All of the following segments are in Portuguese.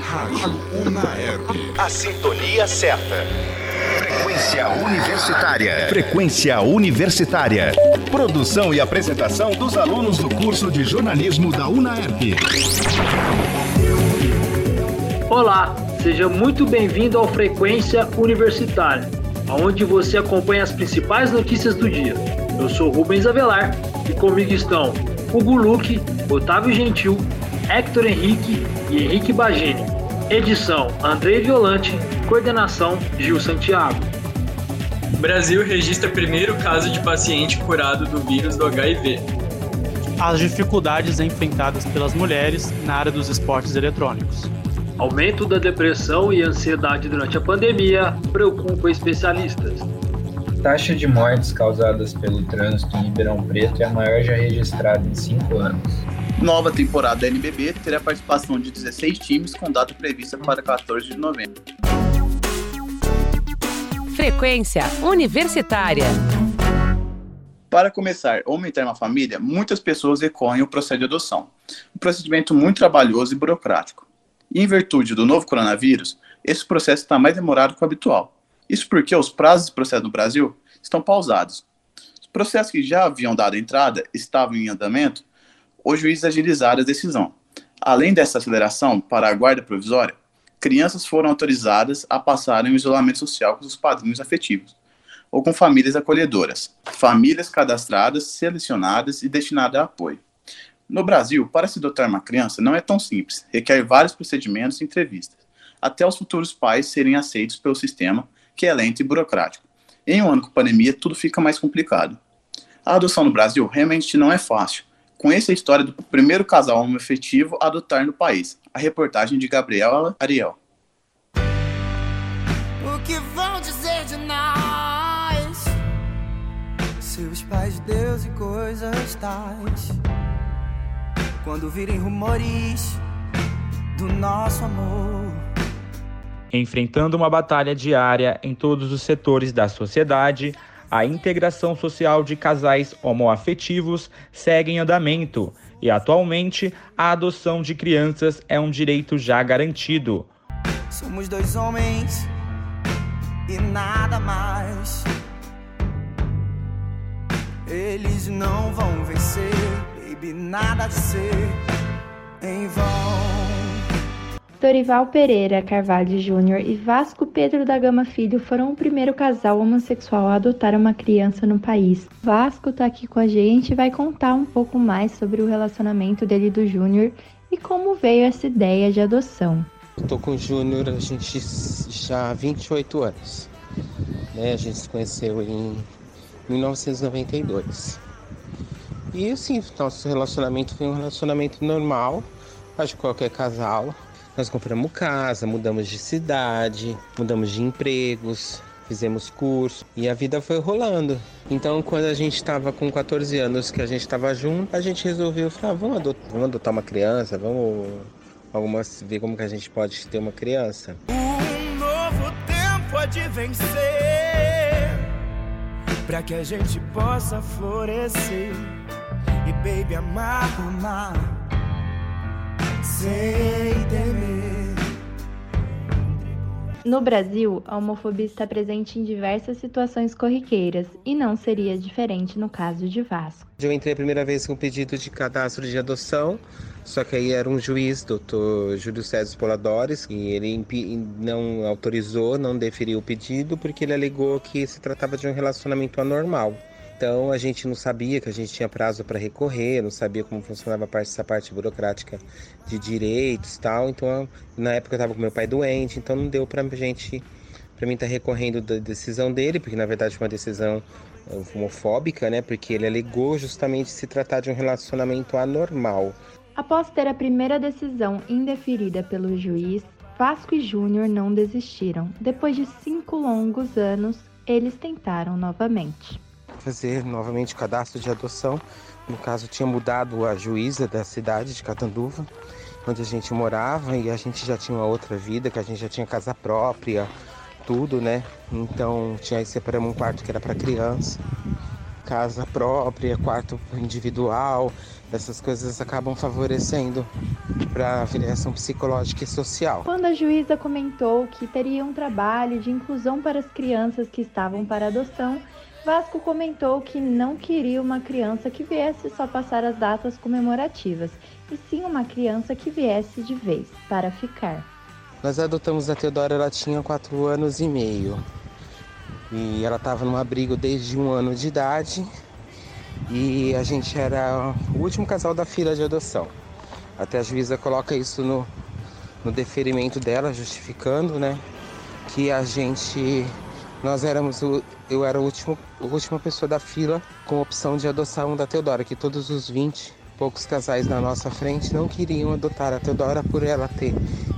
Rádio Unaerp. A sintonia certa. Frequência Universitária. Frequência Universitária. Produção e apresentação dos alunos do curso de jornalismo da UNAERP. Olá, seja muito bem-vindo ao Frequência Universitária, onde você acompanha as principais notícias do dia. Eu sou Rubens Avelar e comigo estão Hugo Luque, Otávio Gentil, Hector Henrique e Henrique Bagini. Edição Andrei Violante, coordenação Gil Santiago. Brasil registra primeiro caso de paciente curado do vírus do HIV. As dificuldades enfrentadas pelas mulheres na área dos esportes eletrônicos. Aumento da depressão e ansiedade durante a pandemia preocupa especialistas. Taxa de mortes causadas pelo trânsito em Ribeirão Preto é a maior já registrada em cinco anos. Nova temporada da NBB terá participação de 16 times com data prevista para 14 de novembro. Frequência Universitária. Para começar a aumentar uma família, muitas pessoas recorrem ao processo de adoção, um procedimento muito trabalhoso e burocrático. E em virtude do novo coronavírus, esse processo está mais demorado que o habitual. Isso porque os prazos de processo no Brasil estão pausados. Os processos que já haviam dado entrada estavam em andamento, os juízes agilizaram a decisão. Além dessa aceleração para a guarda provisória, crianças foram autorizadas a passarem o isolamento social com os padrinhos afetivos, ou com famílias acolhedoras, famílias cadastradas, selecionadas e destinadas a apoio. No Brasil, para se adotar uma criança não é tão simples, requer vários procedimentos e entrevistas, até os futuros pais serem aceitos pelo sistema, que é lento e burocrático. Em um ano com pandemia, tudo fica mais complicado. A adoção no Brasil realmente não é fácil, Conheça a história do primeiro casal homoafetivo a adotar no país. A reportagem de Gabriela Ariel. O que vão dizer de nós? Seus pais, Deus e coisas tais. Quando virem rumores do nosso amor. Enfrentando uma batalha diária em todos os setores da sociedade, a integração social de casais homoafetivos segue em andamento e, atualmente, a adoção de crianças é um direito já garantido. Somos dois homens e nada mais. Eles não vão vencer, baby, nada de ser em vão. Dorival Pereira Carvalho Júnior e Vasco Pedro da Gama Filho foram o primeiro casal homossexual a adotar uma criança no país. Vasco está aqui com a gente e vai contar um pouco mais sobre o relacionamento dele do Júnior e como veio essa ideia de adoção. Estou com o Júnior, a gente já há 28 anos. Né? A gente se conheceu em 1992. E assim, nosso relacionamento foi um relacionamento normal, acho que qualquer casal. Nós compramos casa, mudamos de cidade, mudamos de empregos, fizemos curso e a vida foi rolando. Então, quando a gente estava com 14 anos, que a gente estava junto, a gente resolveu falar, ah, vamos, adotar, vamos adotar uma criança, vamos algumas, ver como que a gente pode ter uma criança. Um novo tempo de vencer, para que a gente possa florescer e baby amar, amar sem temer. No Brasil, a homofobia está presente em diversas situações corriqueiras e não seria diferente no caso de Vasco. Eu entrei a primeira vez com pedido de cadastro de adoção, só que aí era um juiz, doutor Júlio César Poladores, e ele não autorizou, não deferiu o pedido porque ele alegou que se tratava de um relacionamento anormal. Então a gente não sabia que a gente tinha prazo para recorrer, não sabia como funcionava parte, essa parte burocrática de direitos tal. Então na época eu estava com meu pai doente, então não deu para gente, para mim tá recorrendo da decisão dele, porque na verdade foi uma decisão eh, homofóbica, né? Porque ele alegou justamente se tratar de um relacionamento anormal. Após ter a primeira decisão indeferida pelo juiz, Vasco e Júnior não desistiram. Depois de cinco longos anos, eles tentaram novamente fazer novamente o cadastro de adoção. No caso, tinha mudado a juíza da cidade de Catanduva, onde a gente morava, e a gente já tinha uma outra vida, que a gente já tinha casa própria, tudo, né? Então, tinha aí separamos um quarto que era para criança, casa própria, quarto individual, essas coisas acabam favorecendo para avaliação psicológica e social. Quando a juíza comentou que teria um trabalho de inclusão para as crianças que estavam para adoção, Vasco comentou que não queria uma criança que viesse só passar as datas comemorativas, e sim uma criança que viesse de vez, para ficar. Nós adotamos a Teodora, ela tinha 4 anos e meio. E ela estava num abrigo desde um ano de idade. E a gente era o último casal da fila de adoção. Até a juíza coloca isso no, no deferimento dela, justificando, né? Que a gente. Nós éramos. O, eu era a última pessoa da fila com opção de adoção um da Teodora, que todos os 20 poucos casais na nossa frente não queriam adotar a Teodora por ela ter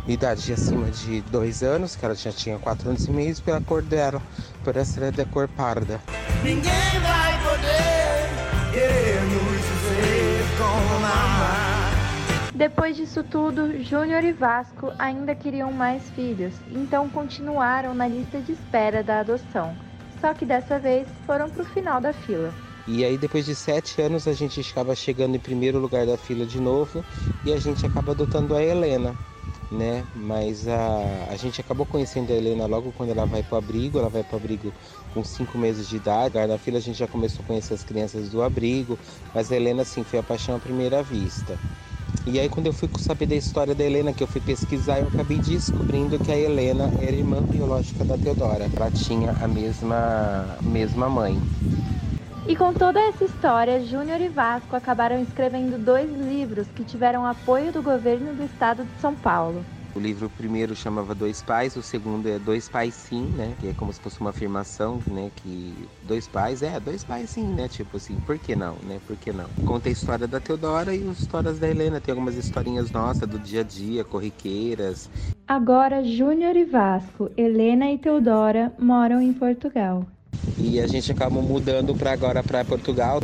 idade de acima de dois anos, que ela já tinha quatro anos e meio, pela cor dela, por essa é da cor parda. Ninguém vai poder querer nos dizer como amar. Depois disso tudo, Júnior e Vasco ainda queriam mais filhos, então continuaram na lista de espera da adoção. Só que dessa vez foram para o final da fila. E aí, depois de sete anos, a gente acaba chegando em primeiro lugar da fila de novo e a gente acaba adotando a Helena, né? Mas a, a gente acabou conhecendo a Helena logo quando ela vai para o abrigo. Ela vai para o abrigo com cinco meses de idade. Na fila a gente já começou a conhecer as crianças do abrigo, mas a Helena, sim, foi a paixão à primeira vista. E aí, quando eu fui saber da história da Helena, que eu fui pesquisar, eu acabei descobrindo que a Helena era irmã biológica da Teodora. Ela tinha a mesma, mesma mãe. E com toda essa história, Júnior e Vasco acabaram escrevendo dois livros que tiveram apoio do governo do estado de São Paulo. O livro primeiro chamava Dois Pais, o segundo é Dois Pais Sim, né? Que é como se fosse uma afirmação, né? Que dois pais, é, dois pais sim, né? Tipo assim, por que não, né? Por que não? Conta a história da Teodora e as histórias da Helena. Tem algumas historinhas nossas do dia a dia, corriqueiras. Agora, Júnior e Vasco, Helena e Teodora moram em Portugal. E a gente acaba mudando para agora para Portugal.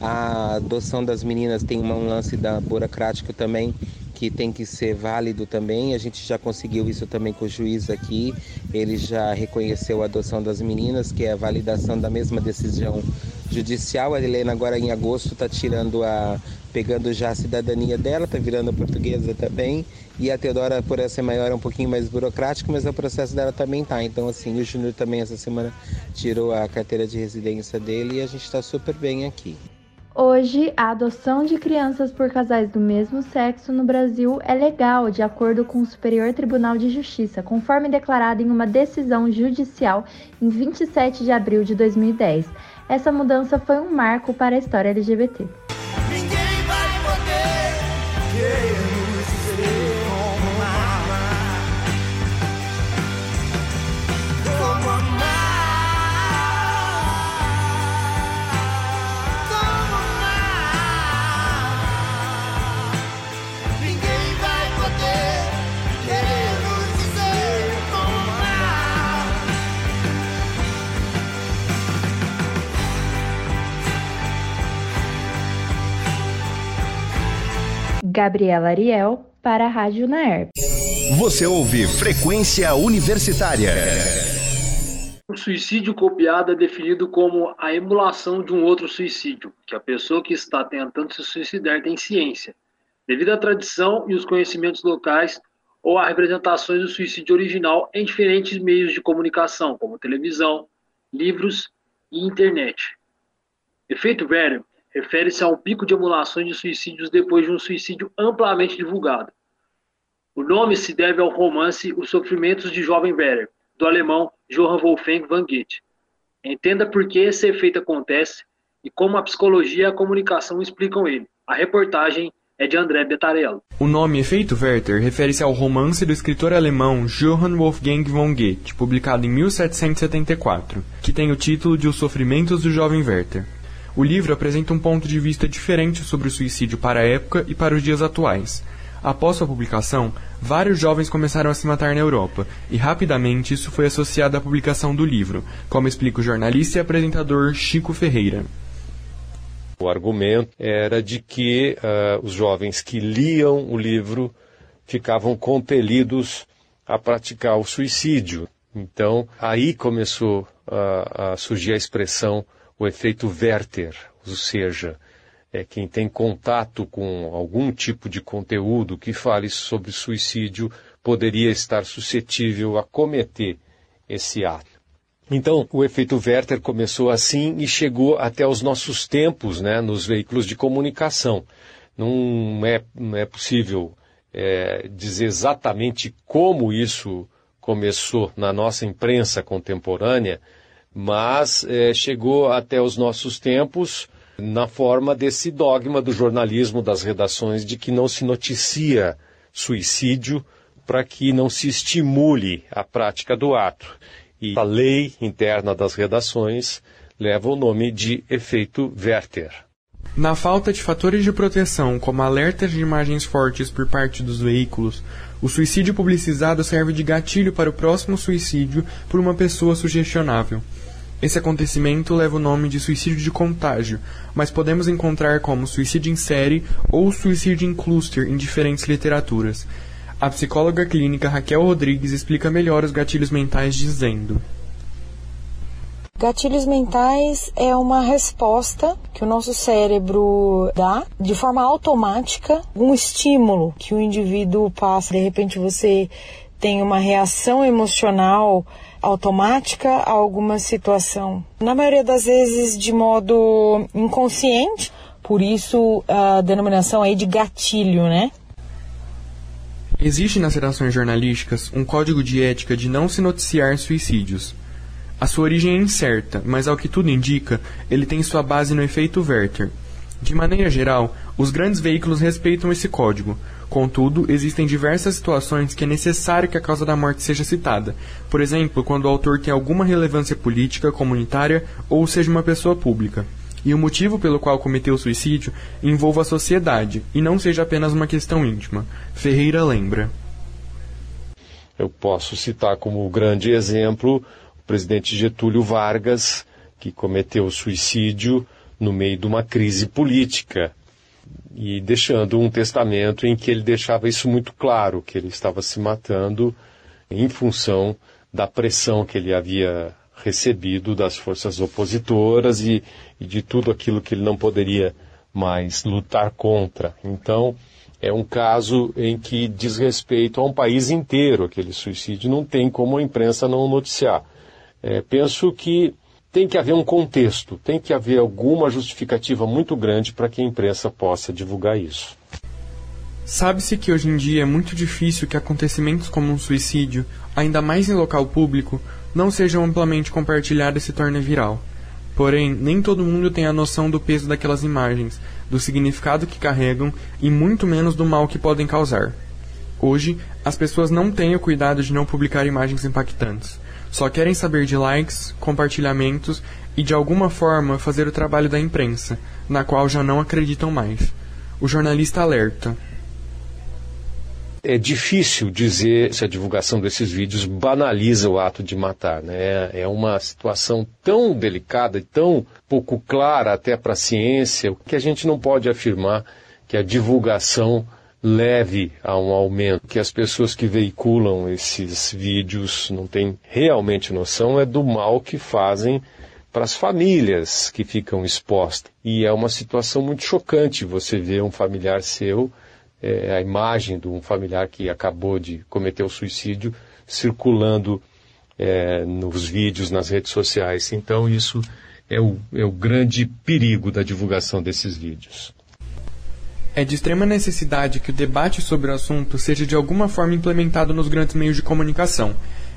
A adoção das meninas tem um lance da burocrático também que tem que ser válido também. A gente já conseguiu isso também com o juiz aqui. Ele já reconheceu a adoção das meninas, que é a validação da mesma decisão judicial. A Helena agora em agosto está tirando a pegando já a cidadania dela, está virando portuguesa também. E a Teodora, por ser maior, é um pouquinho mais burocrático, mas o processo dela também tá. Então, assim, o Júnior também essa semana tirou a carteira de residência dele e a gente está super bem aqui. Hoje, a adoção de crianças por casais do mesmo sexo no Brasil é legal, de acordo com o Superior Tribunal de Justiça, conforme declarado em uma decisão judicial em 27 de abril de 2010. Essa mudança foi um marco para a história LGBT. Gabriela Ariel, para a Rádio Naerp. Você ouve Frequência Universitária. O suicídio copiado é definido como a emulação de um outro suicídio, que a pessoa que está tentando se suicidar tem ciência, devido à tradição e os conhecimentos locais ou a representações do suicídio original em diferentes meios de comunicação, como televisão, livros e internet. Efeito Werner refere-se a um pico de emulações de suicídios depois de um suicídio amplamente divulgado. O nome se deve ao romance Os Sofrimentos de Jovem Werner, do alemão Johann Wolfgang von Goethe. Entenda por que esse efeito acontece e como a psicologia e a comunicação explicam ele. A reportagem é de André Betarello. O nome Efeito Werther refere-se ao romance do escritor alemão Johann Wolfgang von Goethe, publicado em 1774, que tem o título de Os Sofrimentos do Jovem Werther. O livro apresenta um ponto de vista diferente sobre o suicídio para a época e para os dias atuais. Após sua publicação, vários jovens começaram a se matar na Europa, e rapidamente isso foi associado à publicação do livro, como explica o jornalista e apresentador Chico Ferreira. O argumento era de que uh, os jovens que liam o livro ficavam compelidos a praticar o suicídio. Então, aí começou uh, a surgir a expressão o efeito Werther, ou seja, é, quem tem contato com algum tipo de conteúdo que fale sobre suicídio poderia estar suscetível a cometer esse ato. Então, o efeito Werther começou assim e chegou até os nossos tempos, né, nos veículos de comunicação. Não é, não é possível é, dizer exatamente como isso começou na nossa imprensa contemporânea, mas é, chegou até os nossos tempos na forma desse dogma do jornalismo das redações de que não se noticia suicídio para que não se estimule a prática do ato. E a lei interna das redações leva o nome de efeito Werther. Na falta de fatores de proteção, como alertas de imagens fortes por parte dos veículos, o suicídio publicizado serve de gatilho para o próximo suicídio por uma pessoa sugestionável. Esse acontecimento leva o nome de suicídio de contágio, mas podemos encontrar como suicídio em série ou suicídio em cluster em diferentes literaturas. A psicóloga clínica Raquel Rodrigues explica melhor os gatilhos mentais dizendo: Gatilhos mentais é uma resposta que o nosso cérebro dá de forma automática, um estímulo que o indivíduo passa. De repente você tem uma reação emocional automática a alguma situação. Na maioria das vezes de modo inconsciente, por isso a denominação aí de gatilho, né? Existe nas redações jornalísticas um código de ética de não se noticiar suicídios. A sua origem é incerta, mas ao que tudo indica, ele tem sua base no efeito Werther. De maneira geral, os grandes veículos respeitam esse código. Contudo, existem diversas situações que é necessário que a causa da morte seja citada. Por exemplo, quando o autor tem alguma relevância política, comunitária ou seja uma pessoa pública. E o motivo pelo qual cometeu o suicídio envolva a sociedade e não seja apenas uma questão íntima. Ferreira lembra. Eu posso citar como grande exemplo presidente Getúlio Vargas, que cometeu suicídio no meio de uma crise política e deixando um testamento em que ele deixava isso muito claro, que ele estava se matando em função da pressão que ele havia recebido das forças opositoras e, e de tudo aquilo que ele não poderia mais lutar contra. Então, é um caso em que diz respeito a um país inteiro, aquele suicídio, não tem como a imprensa não noticiar. É, penso que tem que haver um contexto, tem que haver alguma justificativa muito grande para que a imprensa possa divulgar isso. Sabe-se que hoje em dia é muito difícil que acontecimentos como um suicídio, ainda mais em local público, não sejam amplamente compartilhados e se tornem viral. Porém, nem todo mundo tem a noção do peso daquelas imagens, do significado que carregam e muito menos do mal que podem causar. Hoje, as pessoas não têm o cuidado de não publicar imagens impactantes. Só querem saber de likes, compartilhamentos e de alguma forma fazer o trabalho da imprensa, na qual já não acreditam mais. O jornalista alerta. É difícil dizer se a divulgação desses vídeos banaliza o ato de matar. Né? É uma situação tão delicada e tão pouco clara até para a ciência que a gente não pode afirmar que a divulgação leve a um aumento, que as pessoas que veiculam esses vídeos não têm realmente noção é do mal que fazem para as famílias que ficam expostas. E é uma situação muito chocante você ver um familiar seu, é, a imagem de um familiar que acabou de cometer o suicídio circulando é, nos vídeos, nas redes sociais. Então isso é o, é o grande perigo da divulgação desses vídeos. É de extrema necessidade que o debate sobre o assunto seja de alguma forma implementado nos grandes meios de comunicação.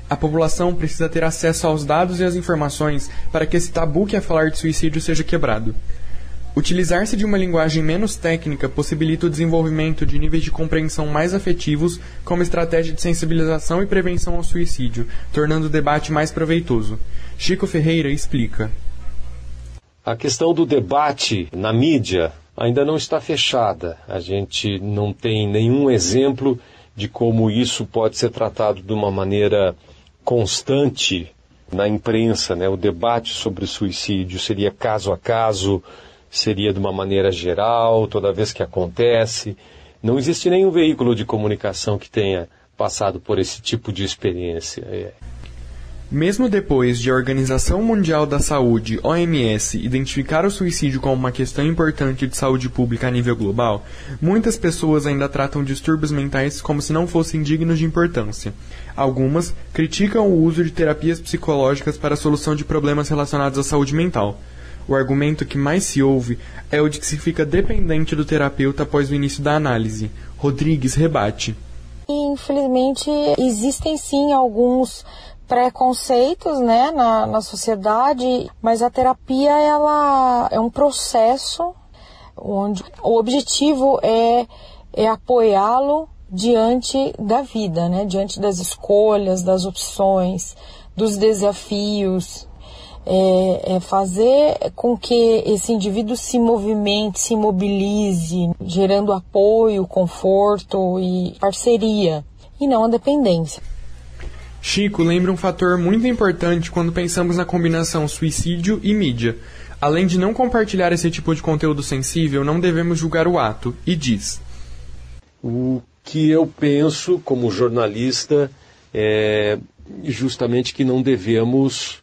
A população precisa ter acesso aos dados e às informações para que esse tabu que é falar de suicídio seja quebrado. Utilizar-se de uma linguagem menos técnica possibilita o desenvolvimento de níveis de compreensão mais afetivos como estratégia de sensibilização e prevenção ao suicídio, tornando o debate mais proveitoso. Chico Ferreira explica. A questão do debate na mídia ainda não está fechada. A gente não tem nenhum exemplo de como isso pode ser tratado de uma maneira constante na imprensa, né? O debate sobre suicídio seria caso a caso, seria de uma maneira geral, toda vez que acontece. Não existe nenhum veículo de comunicação que tenha passado por esse tipo de experiência. Mesmo depois de a Organização Mundial da Saúde, OMS, identificar o suicídio como uma questão importante de saúde pública a nível global, muitas pessoas ainda tratam distúrbios mentais como se não fossem dignos de importância. Algumas criticam o uso de terapias psicológicas para a solução de problemas relacionados à saúde mental. O argumento que mais se ouve é o de que se fica dependente do terapeuta após o início da análise. Rodrigues rebate. Infelizmente, existem sim alguns preconceitos né, na, na sociedade, mas a terapia ela é um processo onde o objetivo é, é apoiá-lo diante da vida, né, diante das escolhas, das opções, dos desafios, é, é, fazer com que esse indivíduo se movimente, se mobilize, gerando apoio, conforto e parceria, e não a dependência. Chico lembra um fator muito importante quando pensamos na combinação suicídio e mídia. Além de não compartilhar esse tipo de conteúdo sensível, não devemos julgar o ato, e diz: O que eu penso como jornalista é justamente que não devemos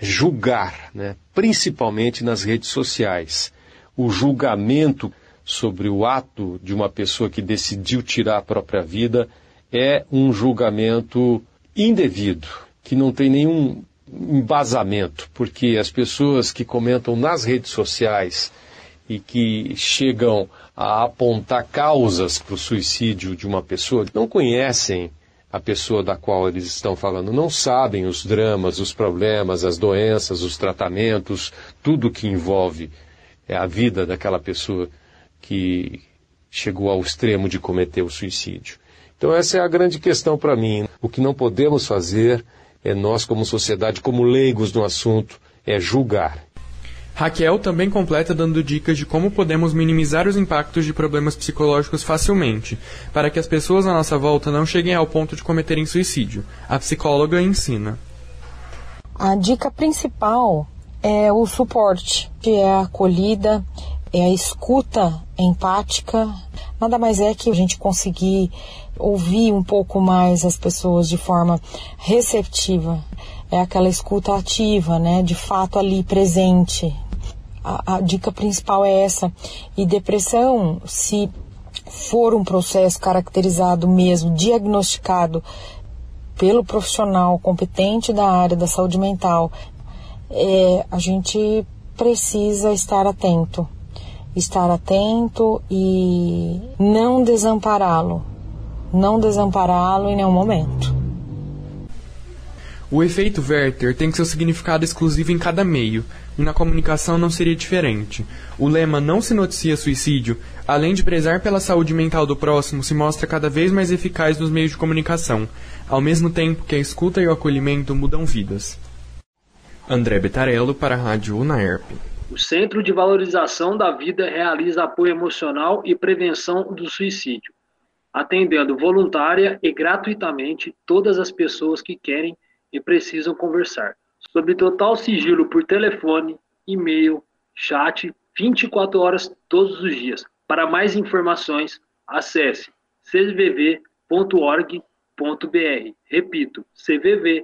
julgar, né? principalmente nas redes sociais. O julgamento sobre o ato de uma pessoa que decidiu tirar a própria vida é um julgamento indevido, que não tem nenhum embasamento, porque as pessoas que comentam nas redes sociais e que chegam a apontar causas para o suicídio de uma pessoa não conhecem a pessoa da qual eles estão falando, não sabem os dramas, os problemas, as doenças, os tratamentos, tudo que envolve é, a vida daquela pessoa que chegou ao extremo de cometer o suicídio. Então essa é a grande questão para mim. O que não podemos fazer é nós, como sociedade, como leigos no assunto, é julgar. Raquel também completa dando dicas de como podemos minimizar os impactos de problemas psicológicos facilmente, para que as pessoas à nossa volta não cheguem ao ponto de cometerem suicídio. A psicóloga ensina. A dica principal é o suporte, que é a acolhida, é a escuta empática. Nada mais é que a gente conseguir ouvir um pouco mais as pessoas de forma receptiva. É aquela escuta ativa, né? De fato ali presente. A, a dica principal é essa. E depressão, se for um processo caracterizado mesmo, diagnosticado pelo profissional competente da área da saúde mental, é, a gente precisa estar atento. Estar atento e não desampará-lo não desampará-lo em nenhum momento. O efeito Werther tem seu significado exclusivo em cada meio, e na comunicação não seria diferente. O lema Não se noticia suicídio, além de prezar pela saúde mental do próximo, se mostra cada vez mais eficaz nos meios de comunicação, ao mesmo tempo que a escuta e o acolhimento mudam vidas. André Betarello para a Rádio Unaerp. O Centro de Valorização da Vida realiza apoio emocional e prevenção do suicídio atendendo voluntária e gratuitamente todas as pessoas que querem e precisam conversar, sob total sigilo por telefone, e-mail, chat, 24 horas todos os dias. Para mais informações, acesse cvv.org.br. Repito, cvv.org.br.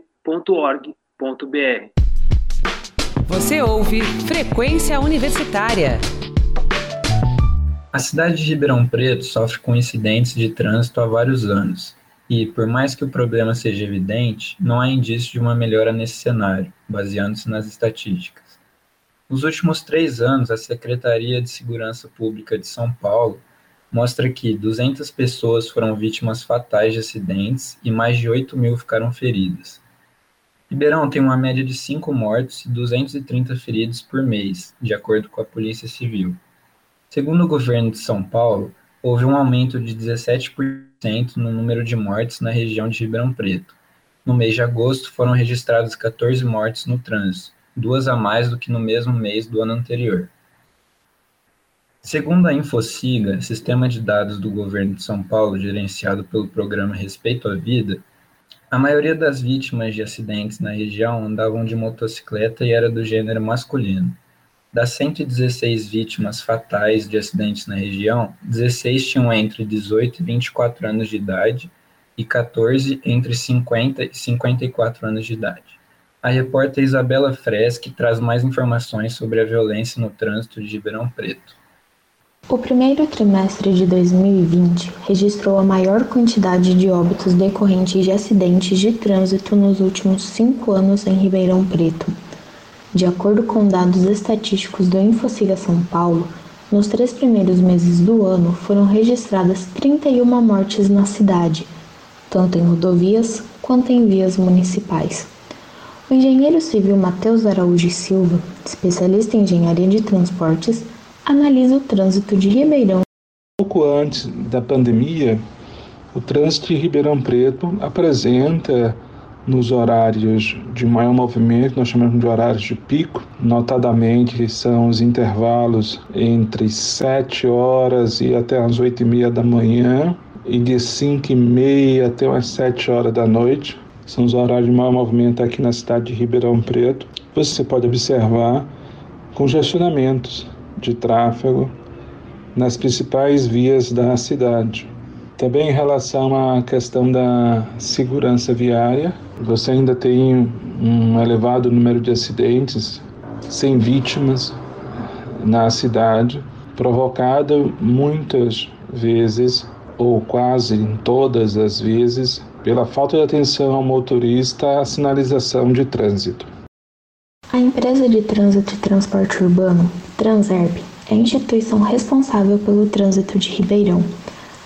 Você ouve Frequência Universitária. A cidade de Ribeirão Preto sofre com incidentes de trânsito há vários anos, e, por mais que o problema seja evidente, não há indício de uma melhora nesse cenário, baseando-se nas estatísticas. Nos últimos três anos, a Secretaria de Segurança Pública de São Paulo mostra que 200 pessoas foram vítimas fatais de acidentes e mais de 8 mil ficaram feridas. Ribeirão tem uma média de 5 mortos e 230 feridos por mês, de acordo com a Polícia Civil. Segundo o governo de São Paulo, houve um aumento de 17% no número de mortes na região de Ribeirão Preto. No mês de agosto, foram registradas 14 mortes no trânsito, duas a mais do que no mesmo mês do ano anterior. Segundo a Infociga, sistema de dados do governo de São Paulo gerenciado pelo programa Respeito à Vida, a maioria das vítimas de acidentes na região andavam de motocicleta e era do gênero masculino. Das 116 vítimas fatais de acidentes na região, 16 tinham entre 18 e 24 anos de idade e 14 entre 50 e 54 anos de idade. A repórter Isabela Freschi traz mais informações sobre a violência no trânsito de Ribeirão Preto. O primeiro trimestre de 2020 registrou a maior quantidade de óbitos decorrentes de acidentes de trânsito nos últimos cinco anos em Ribeirão Preto. De acordo com dados estatísticos do Infociga São Paulo, nos três primeiros meses do ano foram registradas 31 mortes na cidade, tanto em rodovias quanto em vias municipais. O engenheiro civil Matheus Araújo Silva, especialista em engenharia de transportes, analisa o trânsito de Ribeirão. Pouco antes da pandemia, o trânsito de Ribeirão Preto apresenta nos horários de maior movimento, nós chamamos de horários de pico, notadamente são os intervalos entre 7 horas e até as 8 e meia da manhã e de 5 e meia até umas 7 horas da noite são os horários de maior movimento aqui na cidade de Ribeirão Preto. Você pode observar congestionamentos de tráfego nas principais vias da cidade. Também em relação à questão da segurança viária, você ainda tem um elevado número de acidentes sem vítimas na cidade, provocado muitas vezes ou quase todas as vezes pela falta de atenção ao motorista à sinalização de trânsito. A empresa de trânsito e transporte urbano, Transerb, é a instituição responsável pelo trânsito de Ribeirão.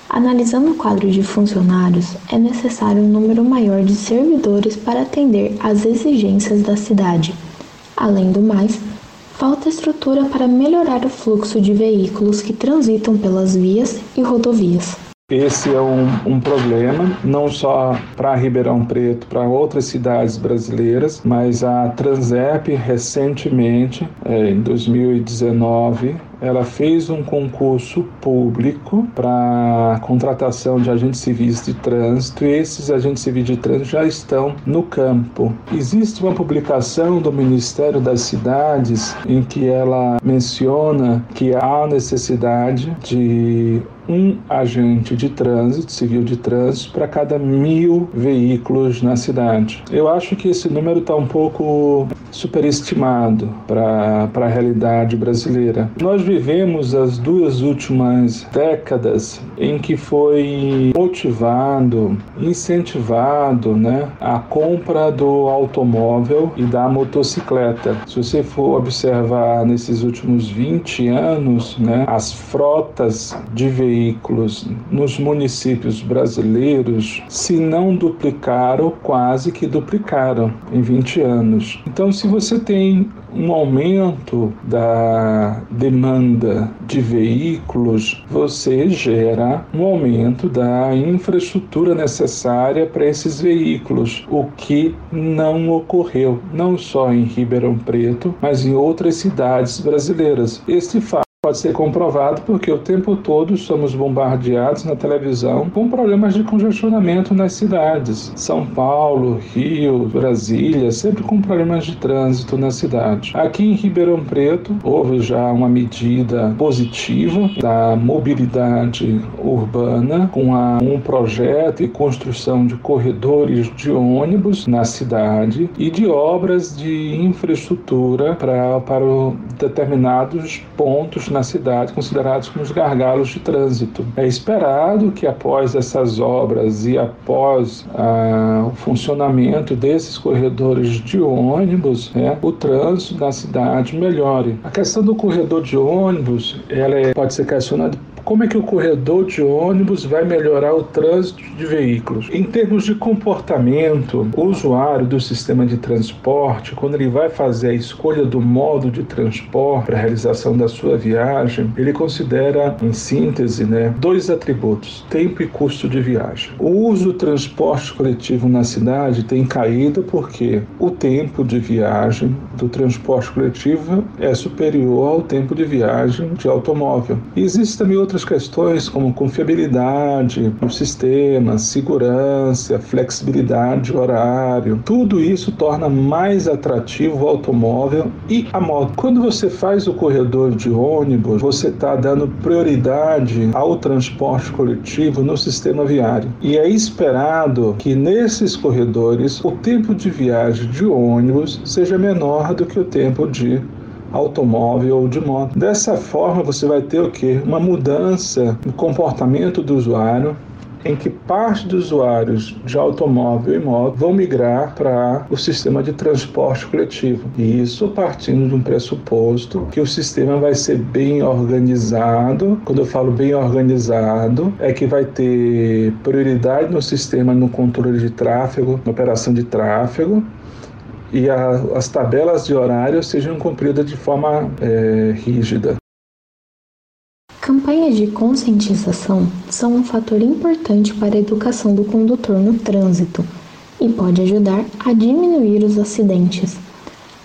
Analisando o quadro de funcionários, é necessário um número maior de servidores para atender às exigências da cidade. Além do mais, falta estrutura para melhorar o fluxo de veículos que transitam pelas vias e rodovias. Esse é um, um problema, não só para Ribeirão Preto, para outras cidades brasileiras, mas a Transep recentemente, é, em 2019, ela fez um concurso público para contratação de agentes civis de trânsito e esses agentes civis de trânsito já estão no campo. Existe uma publicação do Ministério das Cidades em que ela menciona que há necessidade de um agente de trânsito, civil de trânsito, para cada mil veículos na cidade. Eu acho que esse número está um pouco superestimado para a realidade brasileira. Nós vivemos as duas últimas décadas em que foi motivado, incentivado né, a compra do automóvel e da motocicleta. Se você for observar nesses últimos 20 anos, né, as frotas de veículos nos municípios brasileiros, se não duplicaram, quase que duplicaram em 20 anos. Então, se você tem um aumento da demanda de veículos, você gera um aumento da infraestrutura necessária para esses veículos, o que não ocorreu não só em Ribeirão Preto, mas em outras cidades brasileiras. Este fato pode ser comprovado porque o tempo todo somos bombardeados na televisão com problemas de congestionamento nas cidades. São Paulo, Rio, Brasília, sempre com problemas de trânsito na cidade. Aqui em Ribeirão Preto houve já uma medida positiva da mobilidade urbana com a, um projeto e construção de corredores de ônibus na cidade e de obras de infraestrutura para, para determinados pontos na cidade considerados como os gargalos de trânsito. É esperado que após essas obras e após ah, o funcionamento desses corredores de ônibus, né, o trânsito na cidade melhore. A questão do corredor de ônibus, ela é, pode ser questionada como é que o corredor de ônibus vai melhorar o trânsito de veículos? Em termos de comportamento, o usuário do sistema de transporte, quando ele vai fazer a escolha do modo de transporte para a realização da sua viagem, ele considera, em síntese, né, dois atributos: tempo e custo de viagem. O uso do transporte coletivo na cidade tem caído porque o tempo de viagem do transporte coletivo é superior ao tempo de viagem de automóvel. Existe também outro outras questões como confiabilidade no sistema, segurança, flexibilidade horário. Tudo isso torna mais atrativo o automóvel e a moto. Quando você faz o corredor de ônibus, você está dando prioridade ao transporte coletivo no sistema viário. E é esperado que nesses corredores o tempo de viagem de ônibus seja menor do que o tempo de automóvel ou de moto. Dessa forma, você vai ter o que? Uma mudança no comportamento do usuário, em que parte dos usuários de automóvel e moto vão migrar para o sistema de transporte coletivo. Isso partindo de um pressuposto que o sistema vai ser bem organizado. Quando eu falo bem organizado, é que vai ter prioridade no sistema no controle de tráfego, na operação de tráfego, e a, as tabelas de horário sejam cumpridas de forma é, rígida. Campanhas de conscientização são um fator importante para a educação do condutor no trânsito e pode ajudar a diminuir os acidentes.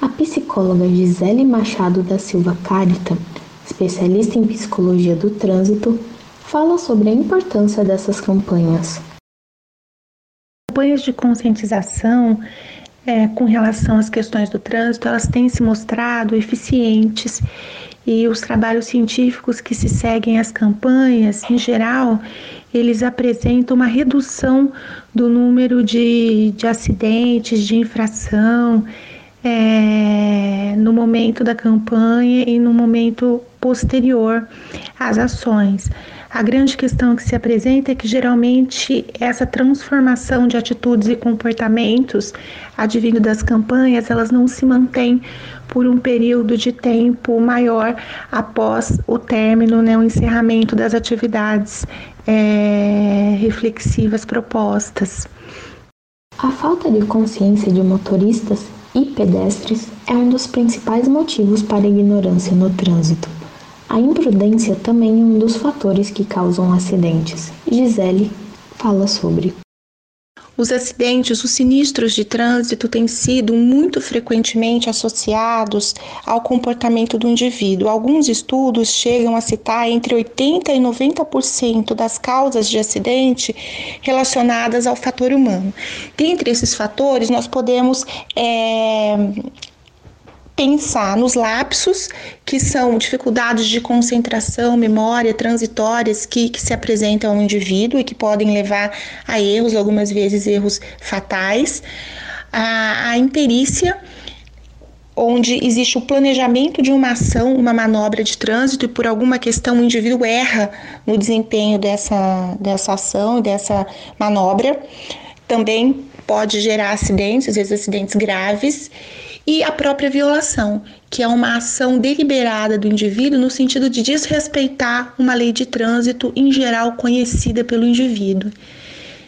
A psicóloga Gisele Machado da Silva Carita, especialista em psicologia do trânsito, fala sobre a importância dessas campanhas. Campanhas de conscientização é, com relação às questões do trânsito, elas têm se mostrado eficientes e os trabalhos científicos que se seguem às campanhas, em geral, eles apresentam uma redução do número de, de acidentes, de infração é, no momento da campanha e no momento posterior às ações. A grande questão que se apresenta é que geralmente essa transformação de atitudes e comportamentos advindo das campanhas, elas não se mantêm por um período de tempo maior após o término, né, o encerramento das atividades é, reflexivas propostas. A falta de consciência de motoristas e pedestres é um dos principais motivos para a ignorância no trânsito. A imprudência também é um dos fatores que causam acidentes. Gisele fala sobre. Os acidentes, os sinistros de trânsito têm sido muito frequentemente associados ao comportamento do indivíduo. Alguns estudos chegam a citar entre 80% e 90% das causas de acidente relacionadas ao fator humano. Dentre esses fatores, nós podemos é, pensar nos lapsos, que são dificuldades de concentração, memória, transitórias que, que se apresentam ao indivíduo e que podem levar a erros, algumas vezes erros fatais. A, a imperícia, onde existe o planejamento de uma ação, uma manobra de trânsito, e por alguma questão o indivíduo erra no desempenho dessa, dessa ação, dessa manobra. Também pode gerar acidentes, às vezes acidentes graves e a própria violação, que é uma ação deliberada do indivíduo no sentido de desrespeitar uma lei de trânsito em geral conhecida pelo indivíduo.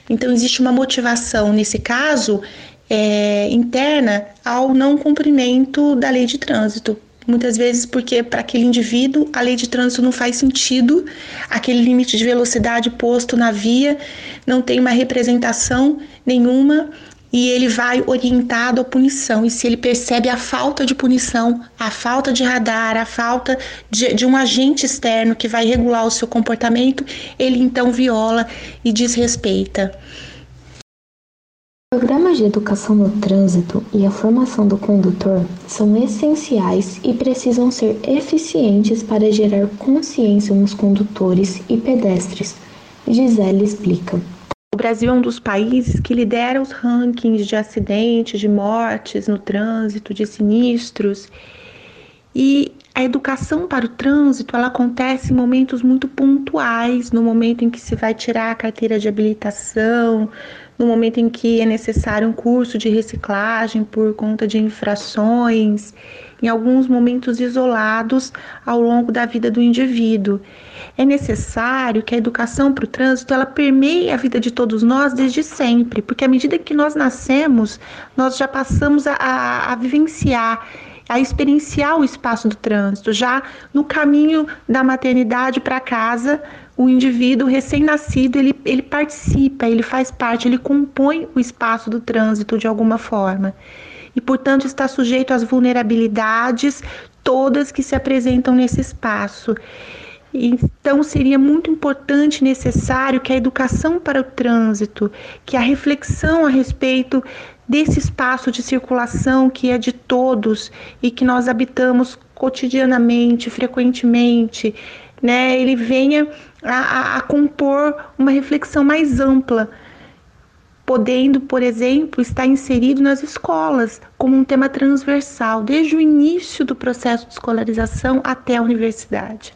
Então, existe uma motivação, nesse caso, é, interna ao não cumprimento da lei de trânsito. Muitas vezes porque para aquele indivíduo a lei de trânsito não faz sentido, aquele limite de velocidade posto na via não tem uma representação nenhuma e ele vai orientado à punição. E se ele percebe a falta de punição, a falta de radar, a falta de, de, um agente externo que vai regular o seu comportamento, ele então viola e desrespeita. Programas de educação no trânsito e a formação do condutor são essenciais e precisam ser eficientes para gerar consciência nos condutores e pedestres. Gisele explica. O Brasil é um dos países que lidera os rankings de acidentes, de mortes no trânsito, de sinistros. E a educação para o trânsito, ela acontece em momentos muito pontuais, no momento em que se vai tirar a carteira de habilitação, no momento em que é necessário um curso de reciclagem por conta de infrações, em alguns momentos isolados ao longo da vida do indivíduo. É necessário que a educação para o trânsito ela permeie a vida de todos nós desde sempre, porque à medida que nós nascemos, nós já passamos a, a, a vivenciar a experienciar o espaço do trânsito. Já no caminho da maternidade para casa, o indivíduo recém-nascido ele, ele participa, ele faz parte, ele compõe o espaço do trânsito de alguma forma. E, portanto, está sujeito às vulnerabilidades todas que se apresentam nesse espaço. Então seria muito importante necessário que a educação para o trânsito, que a reflexão a respeito desse espaço de circulação que é de todos e que nós habitamos cotidianamente, frequentemente, né, ele venha a, a, a compor uma reflexão mais ampla podendo, por exemplo, estar inserido nas escolas como um tema transversal, desde o início do processo de escolarização até a universidade.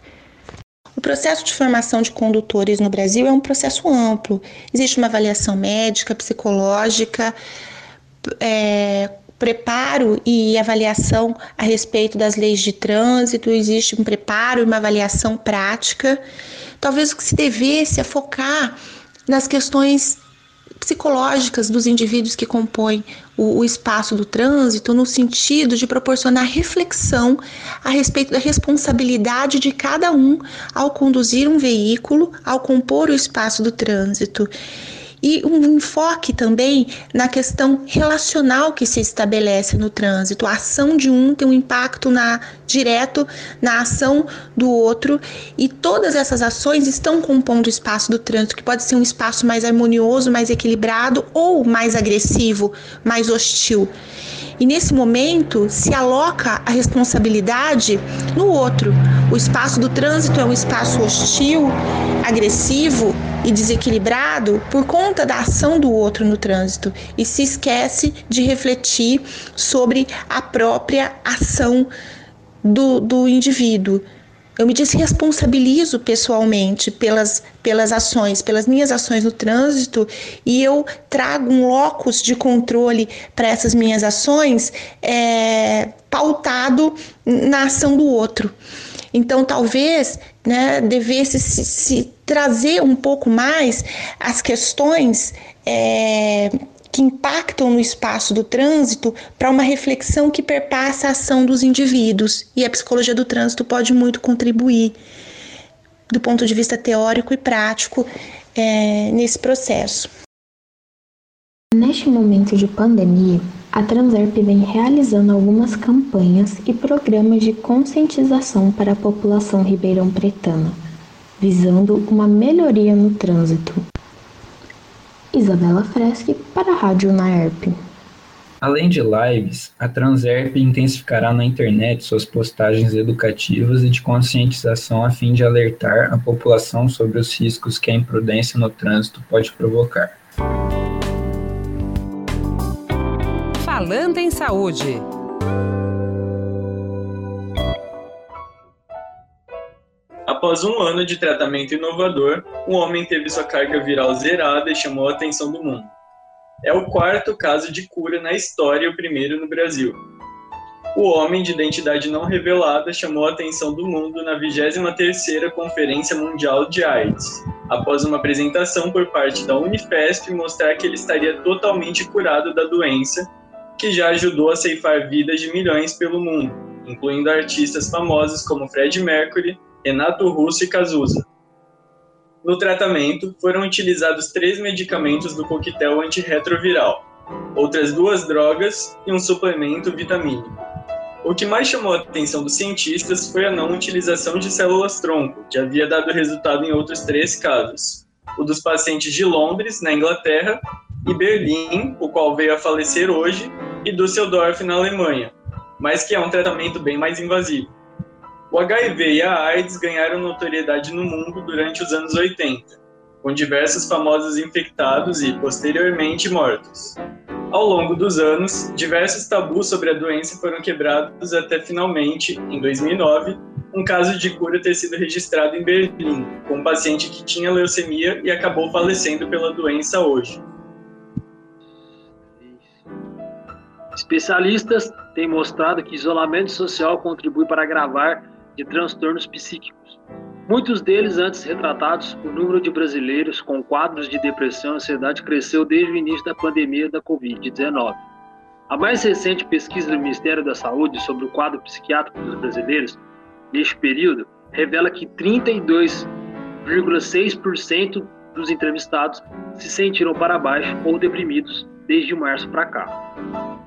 O processo de formação de condutores no Brasil é um processo amplo. Existe uma avaliação médica, psicológica, é, preparo e avaliação a respeito das leis de trânsito, existe um preparo e uma avaliação prática. Talvez o que se devesse é focar nas questões psicológicas dos indivíduos que compõem o, o, espaço do trânsito, no sentido de proporcionar reflexão a respeito da responsabilidade de cada um ao conduzir um veículo, ao compor o espaço do trânsito e um enfoque também na questão relacional que se estabelece no trânsito. A ação de um tem um impacto na, direto na ação do outro e todas essas ações estão compondo o espaço do trânsito, que pode ser um espaço mais harmonioso, mais equilibrado ou mais agressivo, mais hostil. E nesse momento se aloca a responsabilidade no outro. O espaço do trânsito é um espaço hostil, agressivo e desequilibrado por conta da ação do outro no trânsito e se esquece de refletir sobre a própria ação do, do indivíduo. Eu me desresponsabilizo pessoalmente pelas, pelas ações, pelas minhas ações no trânsito e eu trago um locus de controle para essas minhas ações é, pautado na ação do outro. Então, talvez né, devesse se, se, trazer um pouco mais as questões é, que impactam no espaço do trânsito para uma reflexão que perpassa a ação dos indivíduos. E a psicologia do trânsito pode muito contribuir do ponto de vista teórico e prático é, nesse processo. Neste momento de pandemia, a Transerp vem realizando algumas campanhas e programas de conscientização para a população ribeirão-pretana, visando uma melhoria no trânsito. Isabela Freschi para a Rádio Naerp. Além de lives, a Transerp intensificará na internet suas postagens educativas e de conscientização a fim de alertar a população sobre os riscos que a imprudência no trânsito pode provocar. Falando em Saúde. Após um ano de tratamento inovador, um homem teve sua carga viral zerada e chamou a atenção do mundo. É o quarto caso de cura na história e o primeiro no Brasil. O homem de identidade não revelada chamou a atenção do mundo na 23ª Conferência Mundial de AIDS, após uma apresentação por parte da Unifesp mostrar que ele estaria totalmente curado da doença, que já ajudou a ceifar vidas de milhões pelo mundo, incluindo artistas famosos como Fred Mercury, Renato Russo e Cazuza. No tratamento, foram utilizados três medicamentos do coquetel antirretroviral, outras duas drogas e um suplemento vitamínico. O que mais chamou a atenção dos cientistas foi a não utilização de células-tronco, que havia dado resultado em outros três casos: o dos pacientes de Londres, na Inglaterra, e Berlim, o qual veio a falecer hoje, e Düsseldorf, na Alemanha, mas que é um tratamento bem mais invasivo. O HIV e a AIDS ganharam notoriedade no mundo durante os anos 80, com diversos famosos infectados e, posteriormente, mortos. Ao longo dos anos, diversos tabus sobre a doença foram quebrados até finalmente, em 2009, um caso de cura ter sido registrado em Berlim, com um paciente que tinha leucemia e acabou falecendo pela doença hoje. Especialistas têm mostrado que isolamento social contribui para agravar de transtornos psíquicos. Muitos deles antes retratados, o número de brasileiros com quadros de depressão e ansiedade cresceu desde o início da pandemia da Covid-19. A mais recente pesquisa do Ministério da Saúde sobre o quadro psiquiátrico dos brasileiros neste período revela que 32,6% dos entrevistados se sentiram para baixo ou deprimidos desde março para cá.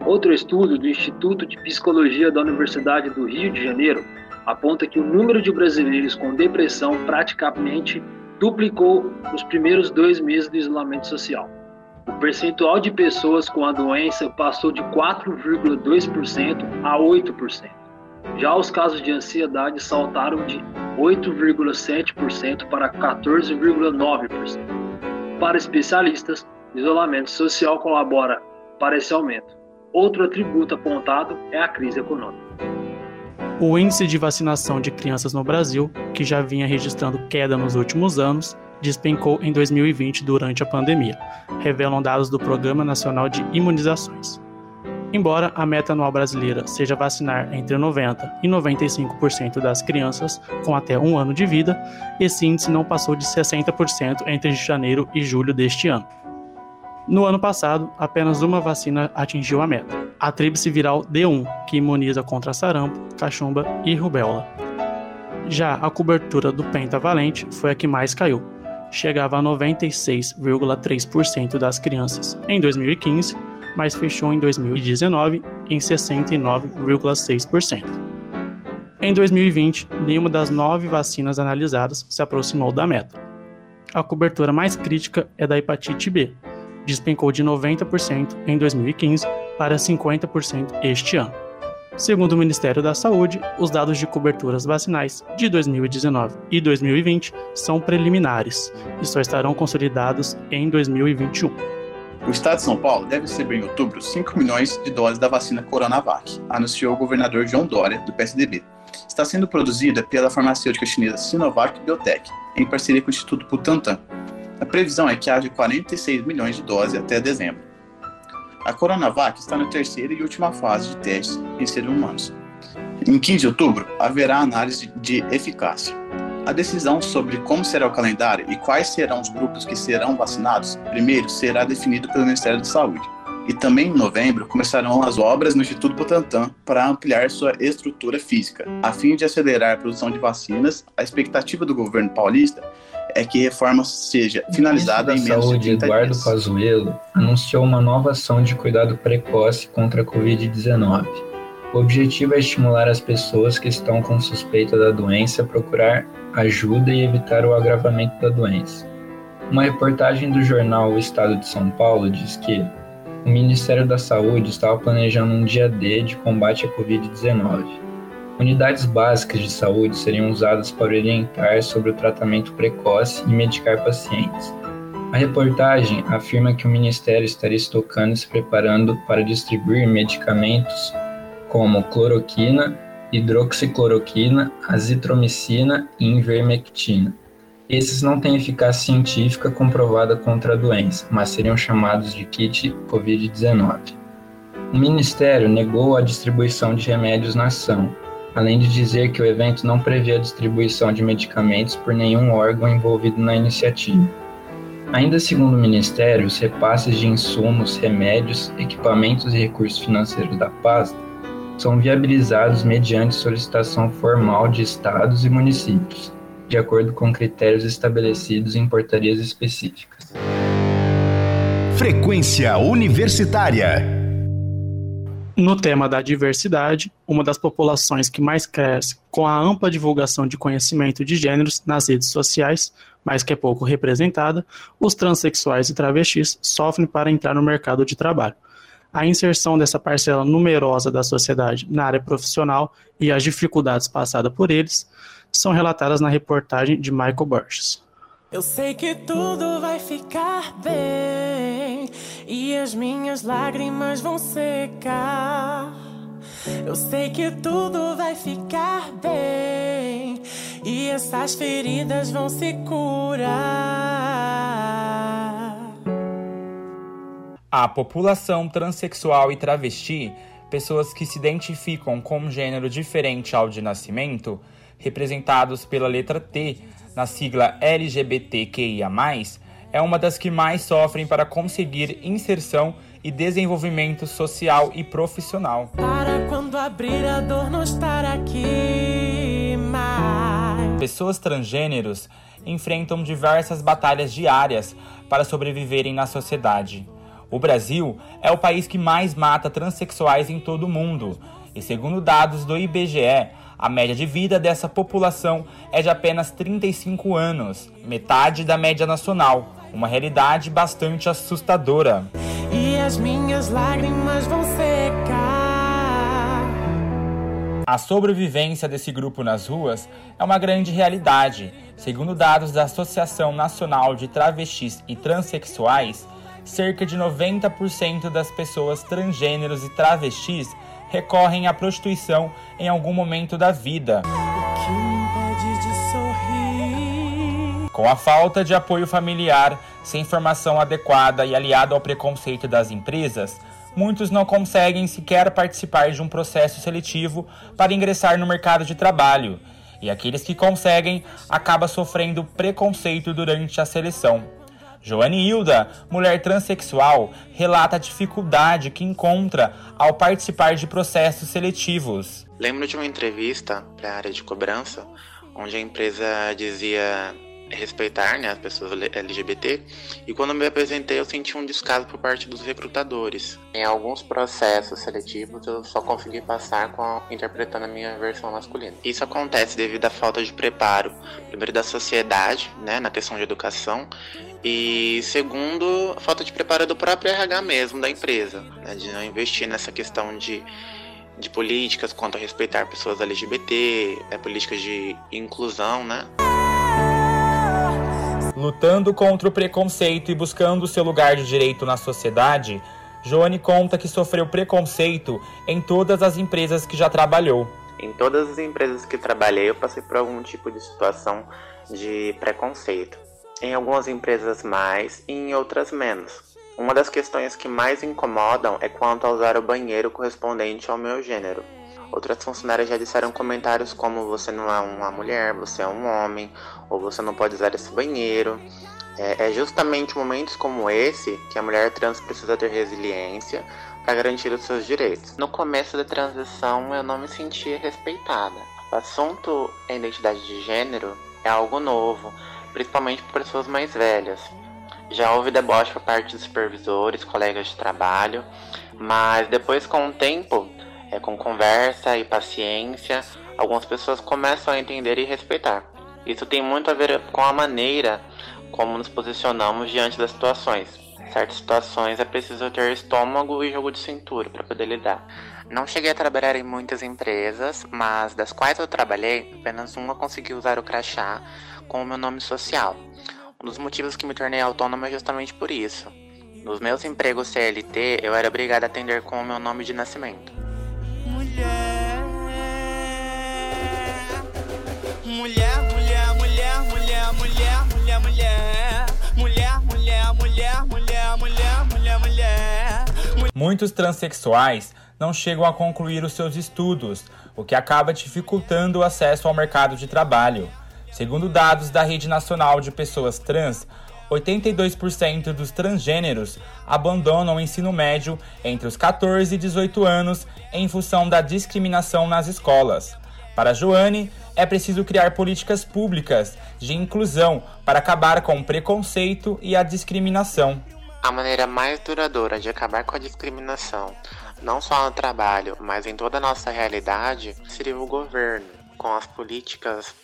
Outro estudo do Instituto de Psicologia da Universidade do Rio de Janeiro aponta que o número de brasileiros com depressão praticamente duplicou nos primeiros dois meses do isolamento social. O percentual de pessoas com a doença passou de 4,2% a 8%. Já os casos de ansiedade saltaram de 8,7% para 14,9%. Para especialistas, isolamento social colabora para esse aumento. Outro atributo apontado é a crise econômica. O índice de vacinação de crianças no Brasil, que já vinha registrando queda nos últimos anos, despencou em 2020 durante a pandemia, revelam dados do Programa Nacional de Imunizações. Embora a meta anual brasileira seja vacinar entre 90% e 95% das crianças com até um ano de vida, esse índice não passou de 60% entre janeiro e julho deste ano. No ano passado, apenas uma vacina atingiu a meta, a tríplice viral D1, que imuniza contra sarampo, cachumba e rubéola. Já a cobertura do pentavalente foi a que mais caiu, chegava a 96,3% das crianças em 2015, mas fechou em 2019 em 69,6%. Em 2020, nenhuma das nove vacinas analisadas se aproximou da meta. A cobertura mais crítica é da hepatite B, despencou de 90% em 2015 para 50% este ano. Segundo o Ministério da Saúde, os dados de coberturas vacinais de 2019 e 2020 são preliminares e só estarão consolidados em 2021. O estado de São Paulo deve receber em outubro 5 milhões de doses da vacina Coronavac, anunciou o governador João Dória, do PSDB. Está sendo produzida pela farmacêutica chinesa Sinovac Biotech, em parceria com o Instituto Butantan. A previsão é que haja 46 milhões de doses até dezembro. A Coronavac está na terceira e última fase de testes em seres humanos. Em 15 de outubro, haverá análise de eficácia. A decisão sobre como será o calendário e quais serão os grupos que serão vacinados, primeiro será definido pelo Ministério da Saúde. E também em novembro começarão as obras no Instituto Butantan para ampliar sua estrutura física. A fim de acelerar a produção de vacinas, a expectativa do governo paulista é que a reforma seja finalizada em menos Saúde, de 30 Eduardo dias. Pazuello anunciou uma nova ação de cuidado precoce contra a Covid-19. O objetivo é estimular as pessoas que estão com suspeita da doença a procurar ajuda e evitar o agravamento da doença. Uma reportagem do jornal O Estado de São Paulo diz que o Ministério da Saúde estava planejando um dia D de combate à Covid-19. Unidades básicas de saúde seriam usadas para orientar sobre o tratamento precoce e medicar pacientes. A reportagem afirma que o Ministério estaria estocando e se preparando para distribuir medicamentos como cloroquina, hidroxicloroquina, azitromicina e invermectina. Esses não têm eficácia científica comprovada contra a doença, mas seriam chamados de kit Covid-19. O Ministério negou a distribuição de remédios na ação, além de dizer que o evento não prevê a distribuição de medicamentos por nenhum órgão envolvido na iniciativa. Ainda segundo o Ministério, os repasses de insumos, remédios, equipamentos e recursos financeiros da pasta são viabilizados mediante solicitação formal de estados e municípios, de acordo com critérios estabelecidos em portarias específicas. Frequência Universitária. No tema da diversidade, uma das populações que mais cresce com a ampla divulgação de conhecimento de gêneros nas redes sociais, mas que é pouco representada, os transexuais e travestis sofrem para entrar no mercado de trabalho. A inserção dessa parcela numerosa da sociedade na área profissional e as dificuldades passadas por eles são relatadas na reportagem de Michael Borges. Eu sei que tudo vai ficar bem e as minhas lágrimas vão secar. Eu sei que tudo vai ficar bem e essas feridas vão se curar. A população transexual e travesti, pessoas que se identificam com um gênero diferente ao de nascimento, representados pela letra T na sigla LGBTQIA, é uma das que mais sofrem para conseguir inserção e desenvolvimento social e profissional. Para quando abrir a dor não estar aqui mais. Pessoas transgêneros enfrentam diversas batalhas diárias para sobreviverem na sociedade. O Brasil é o país que mais mata transexuais em todo o mundo, e segundo dados do IBGE, A média de vida dessa população é de apenas 35 anos, metade da média nacional, uma realidade bastante assustadora. E as minhas lágrimas vão secar. A sobrevivência desse grupo nas ruas é uma grande realidade. Segundo dados da Associação Nacional de Travestis e Transsexuais, cerca de 90% das pessoas transgêneros e travestis recorrem à prostituição em algum momento da vida. Com a falta de apoio familiar, sem formação adequada e aliado ao preconceito das empresas, muitos não conseguem sequer participar de um processo seletivo para ingressar no mercado de trabalho. E aqueles que conseguem acabam sofrendo preconceito durante a seleção. Joane Hilda, mulher transexual, relata a dificuldade que encontra ao participar de processos seletivos. Lembro de uma entrevista para a área de cobrança, onde a empresa dizia respeitar né, as pessoas LGBT, e quando me apresentei eu senti um descaso por parte dos recrutadores. Em alguns processos seletivos eu só consegui passar com a, interpretando a minha versão masculina. Isso acontece devido à falta de preparo, primeiro da sociedade, né, na questão de educação, e segundo, a falta de preparo do próprio RH mesmo, da empresa, né, de não investir nessa questão de de políticas quanto a respeitar pessoas LGBT, é, políticas de inclusão, né? Lutando contra o preconceito e buscando seu lugar de direito na sociedade, Joane conta que sofreu preconceito em todas as empresas que já trabalhou. Em todas as empresas que trabalhei, eu passei por algum tipo de situação de preconceito. Em algumas empresas mais e em outras menos. Uma das questões que mais incomodam é quanto a usar o banheiro correspondente ao meu gênero. Outras funcionárias já disseram comentários como você não é uma mulher, você é um homem, ou você não pode usar esse banheiro. É, é justamente momentos como esse que a mulher trans precisa ter resiliência para garantir os seus direitos. No começo da transição eu não me sentia respeitada. O assunto a identidade de gênero é algo novo, principalmente para pessoas mais velhas. Já houve deboche por parte dos supervisores, colegas de trabalho, mas depois com o tempo é, com conversa e paciência, algumas pessoas começam a entender e respeitar. Isso tem muito a ver com a maneira como nos posicionamos diante das situações. Certas situações é preciso ter estômago e jogo de cintura para poder lidar. Não cheguei a trabalhar em muitas empresas, mas das quais eu trabalhei, apenas uma conseguiu usar o crachá com o meu nome social. Um dos motivos que me tornei autônoma é justamente por isso. Nos meus empregos CLT, eu era obrigada a atender com o meu nome de nascimento. Mulher, mulher, mulher, mulher, mulher, mulher, mulher. Mulher, mulher, mulher, mulher, mulher, mulher, mulher. Muitos transexuais não chegam a concluir os seus estudos, o que acaba dificultando o acesso ao mercado de trabalho. Segundo dados da Rede Nacional de Pessoas Trans, 82% dos transgêneros abandonam o ensino médio entre os 14 e 18 anos em função da discriminação nas escolas. Para Joane, é preciso criar políticas públicas de inclusão para acabar com o preconceito e a discriminação. A maneira mais duradoura de acabar com a discriminação, não só no trabalho, mas em toda a nossa realidade, seria o governo, com as políticas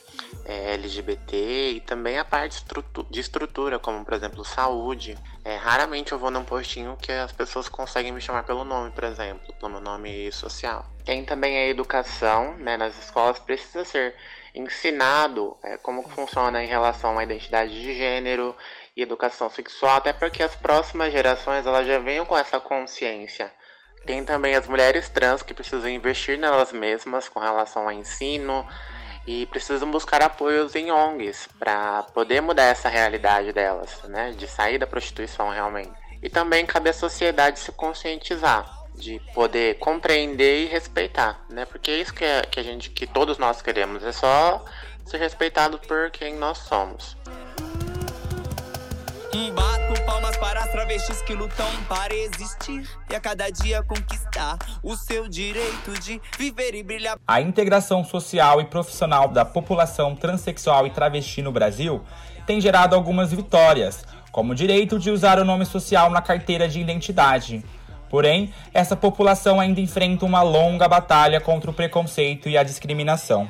é, LGBT e também a parte de estrutura, como por exemplo saúde. É, raramente eu vou num postinho que as pessoas conseguem me chamar pelo nome, por exemplo, no meu nome social. Tem também a educação, né, nas escolas precisa ser ensinado é, como funciona em relação à identidade de gênero e educação sexual, até porque as próximas gerações elas já venham com essa consciência. Tem também as mulheres trans que precisam investir nelas mesmas com relação ao ensino, e precisam buscar apoios em ONGs para poder mudar essa realidade delas, né, de sair da prostituição realmente. E também cabe à sociedade se conscientizar, de poder compreender e respeitar, né, porque é isso que, é, que a gente, que todos nós queremos, é só ser respeitado por quem nós somos. Palmas para as travestis que lutam para existir e a cada dia conquistar o seu direito de viver e brilhar. A integração social e profissional da população transexual e travesti no Brasil tem gerado algumas vitórias, como o direito de usar o nome social na carteira de identidade. Porém, essa população ainda enfrenta uma longa batalha contra o preconceito e a discriminação.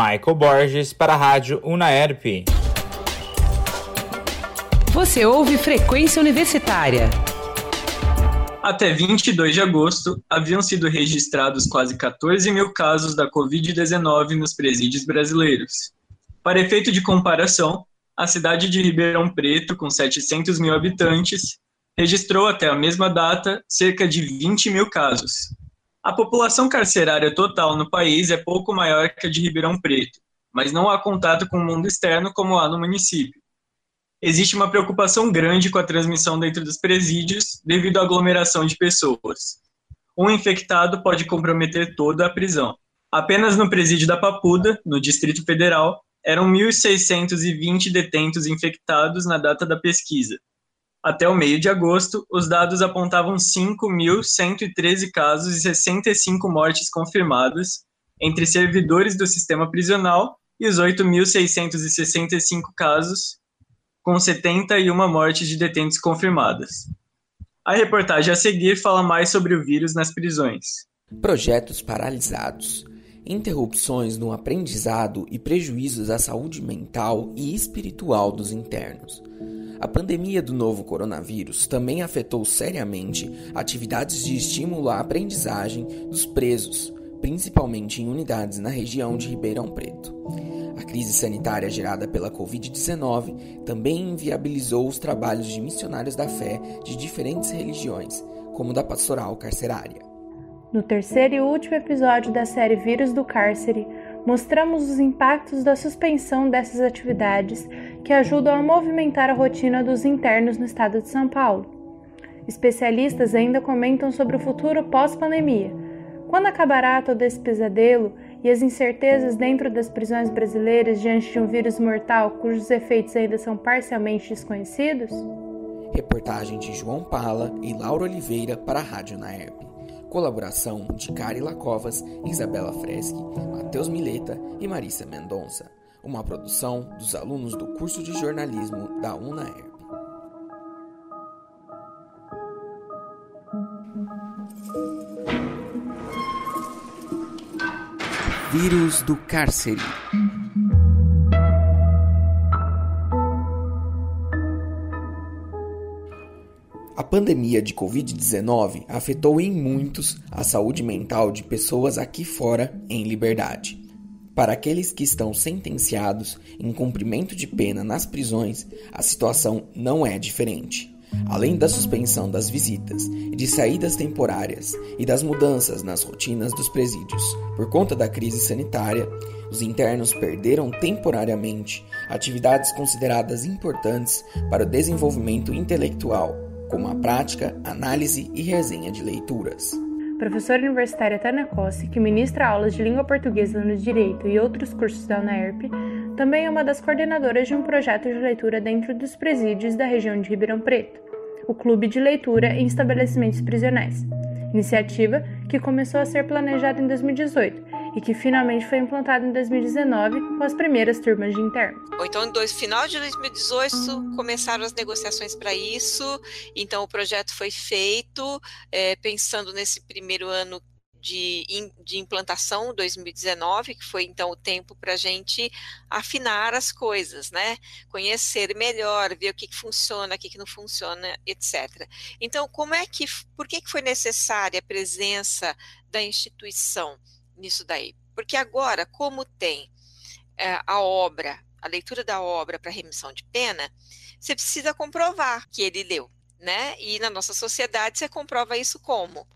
Michael Borges para a Rádio Unaerp. Você ouve Frequência Universitária. Até 22 de agosto, haviam sido registrados quase 14 mil casos da Covid-19 nos presídios brasileiros. Para efeito de comparação, a cidade de Ribeirão Preto, com 700 mil habitantes, registrou até a mesma data cerca de 20 mil casos. A população carcerária total no país é pouco maior que a de Ribeirão Preto, mas não há contato com o mundo externo como há no município existe uma preocupação grande com a transmissão dentro dos presídios devido à aglomeração de pessoas. Um infectado pode comprometer toda a prisão. Apenas no presídio da Papuda, no Distrito Federal, eram 1.620 detentos infectados na data da pesquisa. Até o meio de agosto, os dados apontavam 5.113 casos e 65 mortes confirmadas entre servidores do sistema prisional e os 8.665 casos com 71 mortes de detentos confirmadas. A reportagem a seguir fala mais sobre o vírus nas prisões. Projetos paralisados, interrupções no aprendizado e prejuízos à saúde mental e espiritual dos internos. A pandemia do novo coronavírus também afetou seriamente atividades de estímulo à aprendizagem dos presos, principalmente em unidades na região de Ribeirão Preto. A crise sanitária gerada pela Covid-19 também inviabilizou os trabalhos de missionários da fé de diferentes religiões, como da pastoral carcerária. No terceiro e último episódio da série Vírus do Cárcere, mostramos os impactos da suspensão dessas atividades que ajudam a movimentar a rotina dos internos no estado de São Paulo. Especialistas ainda comentam sobre o futuro pós-pandemia. Quando acabará todo esse pesadelo e as incertezas dentro das prisões brasileiras diante de um vírus mortal cujos efeitos ainda são parcialmente desconhecidos? Reportagem de João Pala e Laura Oliveira para a Rádio Naerp. Colaboração de Cari Lacovas, Isabela Freschi, Matheus Mileta e Marissa Mendonça. Uma produção dos alunos do curso de jornalismo da UNAERP. Vírus do cárcere. A pandemia de Covid-19 afetou em muitos a saúde mental de pessoas aqui fora em liberdade. Para aqueles que estão sentenciados em cumprimento de pena nas prisões, a situação não é diferente. Além da suspensão das visitas e de saídas temporárias e das mudanças nas rotinas dos presídios por conta da crise sanitária, os internos perderam temporariamente atividades consideradas importantes para o desenvolvimento intelectual, como a prática, análise e resenha de leituras. Professora universitária Tânia Cossi, que ministra aulas de língua portuguesa no Direito e outros cursos da UNERP, também é uma das coordenadoras de um projeto de leitura dentro dos presídios da região de Ribeirão Preto, o Clube de Leitura em Estabelecimentos Prisionais, iniciativa que começou a ser planejada em 2018 e que finalmente foi implantada em 2019 com as primeiras turmas de internos. Então, no final de 2018 começaram as negociações para isso, então o projeto foi feito é, pensando nesse primeiro ano de, de implantação 2019, que foi então o tempo para a gente afinar as coisas, né? Conhecer melhor, ver o que, que funciona, o que, que não funciona, etc. Então, como é que, por que, que foi necessária a presença da instituição nisso daí? Porque agora, como tem é, a obra, a leitura da obra para remissão de pena, você precisa comprovar que ele leu, né? E na nossa sociedade você comprova isso como?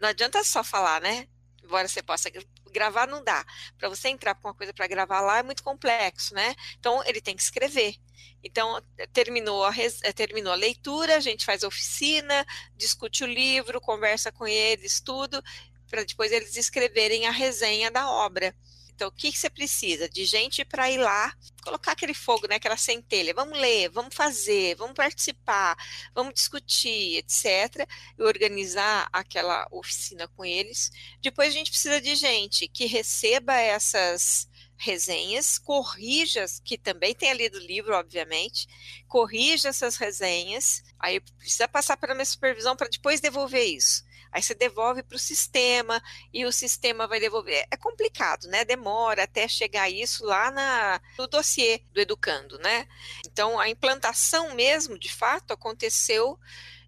Não adianta só falar, né? Embora você possa gravar, não dá. Para você entrar com uma coisa para gravar lá é muito complexo, né? Então ele tem que escrever. Então terminou a, res... Eh, terminou a leitura, a gente faz oficina, discute o livro, conversa com eles, tudo, para depois eles escreverem a resenha da obra. Então, o que, que você precisa? De gente para ir lá colocar aquele fogo, né, aquela centelha. Vamos ler, vamos fazer, vamos participar, vamos discutir, etc. E organizar aquela oficina com eles. Depois a gente precisa de gente que receba essas resenhas, corrija, que também tenha lido o livro, obviamente, corrija essas resenhas, aí precisa passar pela minha supervisão para depois devolver isso. Aí você devolve para o sistema e o sistema vai devolver. É complicado, né? Demora até chegar isso lá na, no dossiê do educando, né? Então, a implantação mesmo, de fato, aconteceu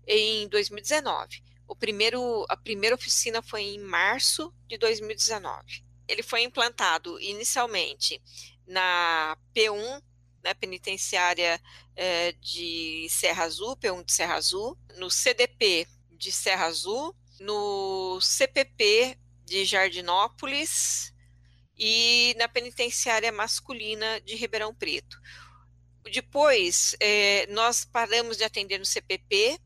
em 2019. O primeiro, a primeira oficina foi em março de 2019 ele foi implantado inicialmente na P1, né, penitenciária é, de Serra Azul, P1 de Serra Azul, no CDP de Serra Azul, no CPP de Jardinópolis e na penitenciária masculina de Ribeirão Preto. Depois, é, nós paramos de atender no CPP,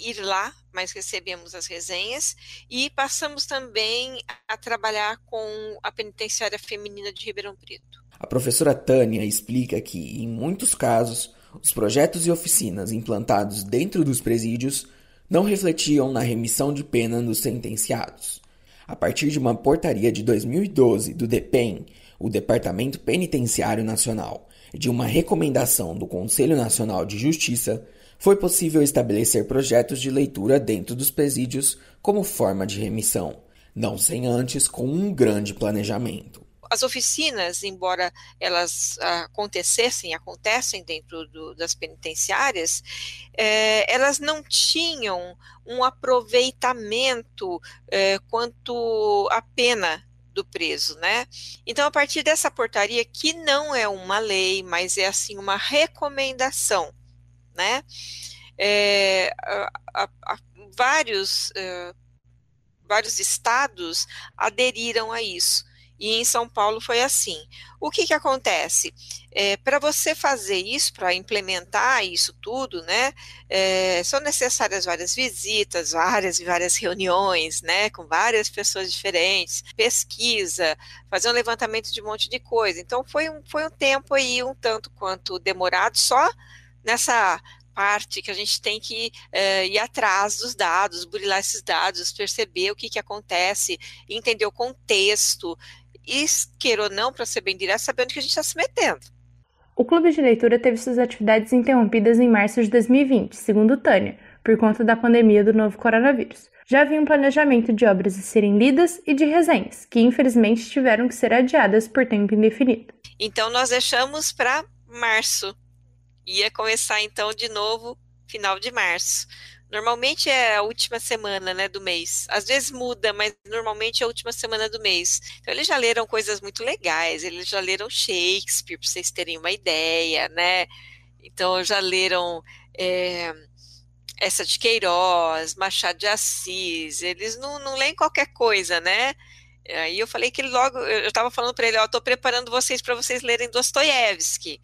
ir lá, mas recebemos as resenhas e passamos também a trabalhar com a penitenciária feminina de Ribeirão Preto. A professora Tânia explica que, em muitos casos, os projetos e oficinas implantados dentro dos presídios não refletiam na remissão de pena dos sentenciados. A partir de uma portaria de 2012 do DEPEN, o Departamento Penitenciário Nacional, de uma recomendação do Conselho Nacional de Justiça, foi possível estabelecer projetos de leitura dentro dos presídios como forma de remissão, não sem antes com um grande planejamento. As oficinas, embora elas acontecessem, acontecem dentro do, das penitenciárias, é, elas não tinham um aproveitamento é, quanto à pena do preso, né? Então, a partir dessa portaria, que não é uma lei, mas é assim uma recomendação né? É, a, a, a, vários, vários estados aderiram a isso. E em São Paulo foi assim. O que, que acontece? É, para você fazer isso, para implementar isso tudo, né, é, são necessárias várias visitas, várias e várias reuniões, né, com várias pessoas diferentes, pesquisa, fazer um levantamento de um monte de coisa. Então foi um, foi um tempo aí um tanto quanto demorado só nessa parte que a gente tem que uh, ir atrás dos dados, burilar esses dados, perceber o que, que acontece, entender o contexto, e, queira ou não, para ser bem direto, sabendo que a gente está se metendo. O Clube de Leitura teve suas atividades interrompidas em março de 2020, segundo Tânia, por conta da pandemia do novo coronavírus. Já havia um planejamento de obras a serem lidas e de resenhas, que infelizmente tiveram que ser adiadas por tempo indefinido. Então nós deixamos para março Ia começar então de novo final de março. Normalmente é a última semana, né, do mês. Às vezes muda, mas normalmente é a última semana do mês. Então eles já leram coisas muito legais, eles já leram Shakespeare, para vocês terem uma ideia, né? Então já leram é, essa de Queiroz, Machado de Assis. Eles não, não leem qualquer coisa, né? Aí eu falei que logo, eu estava falando para ele, ó, estou preparando vocês para vocês lerem Dostoiévski.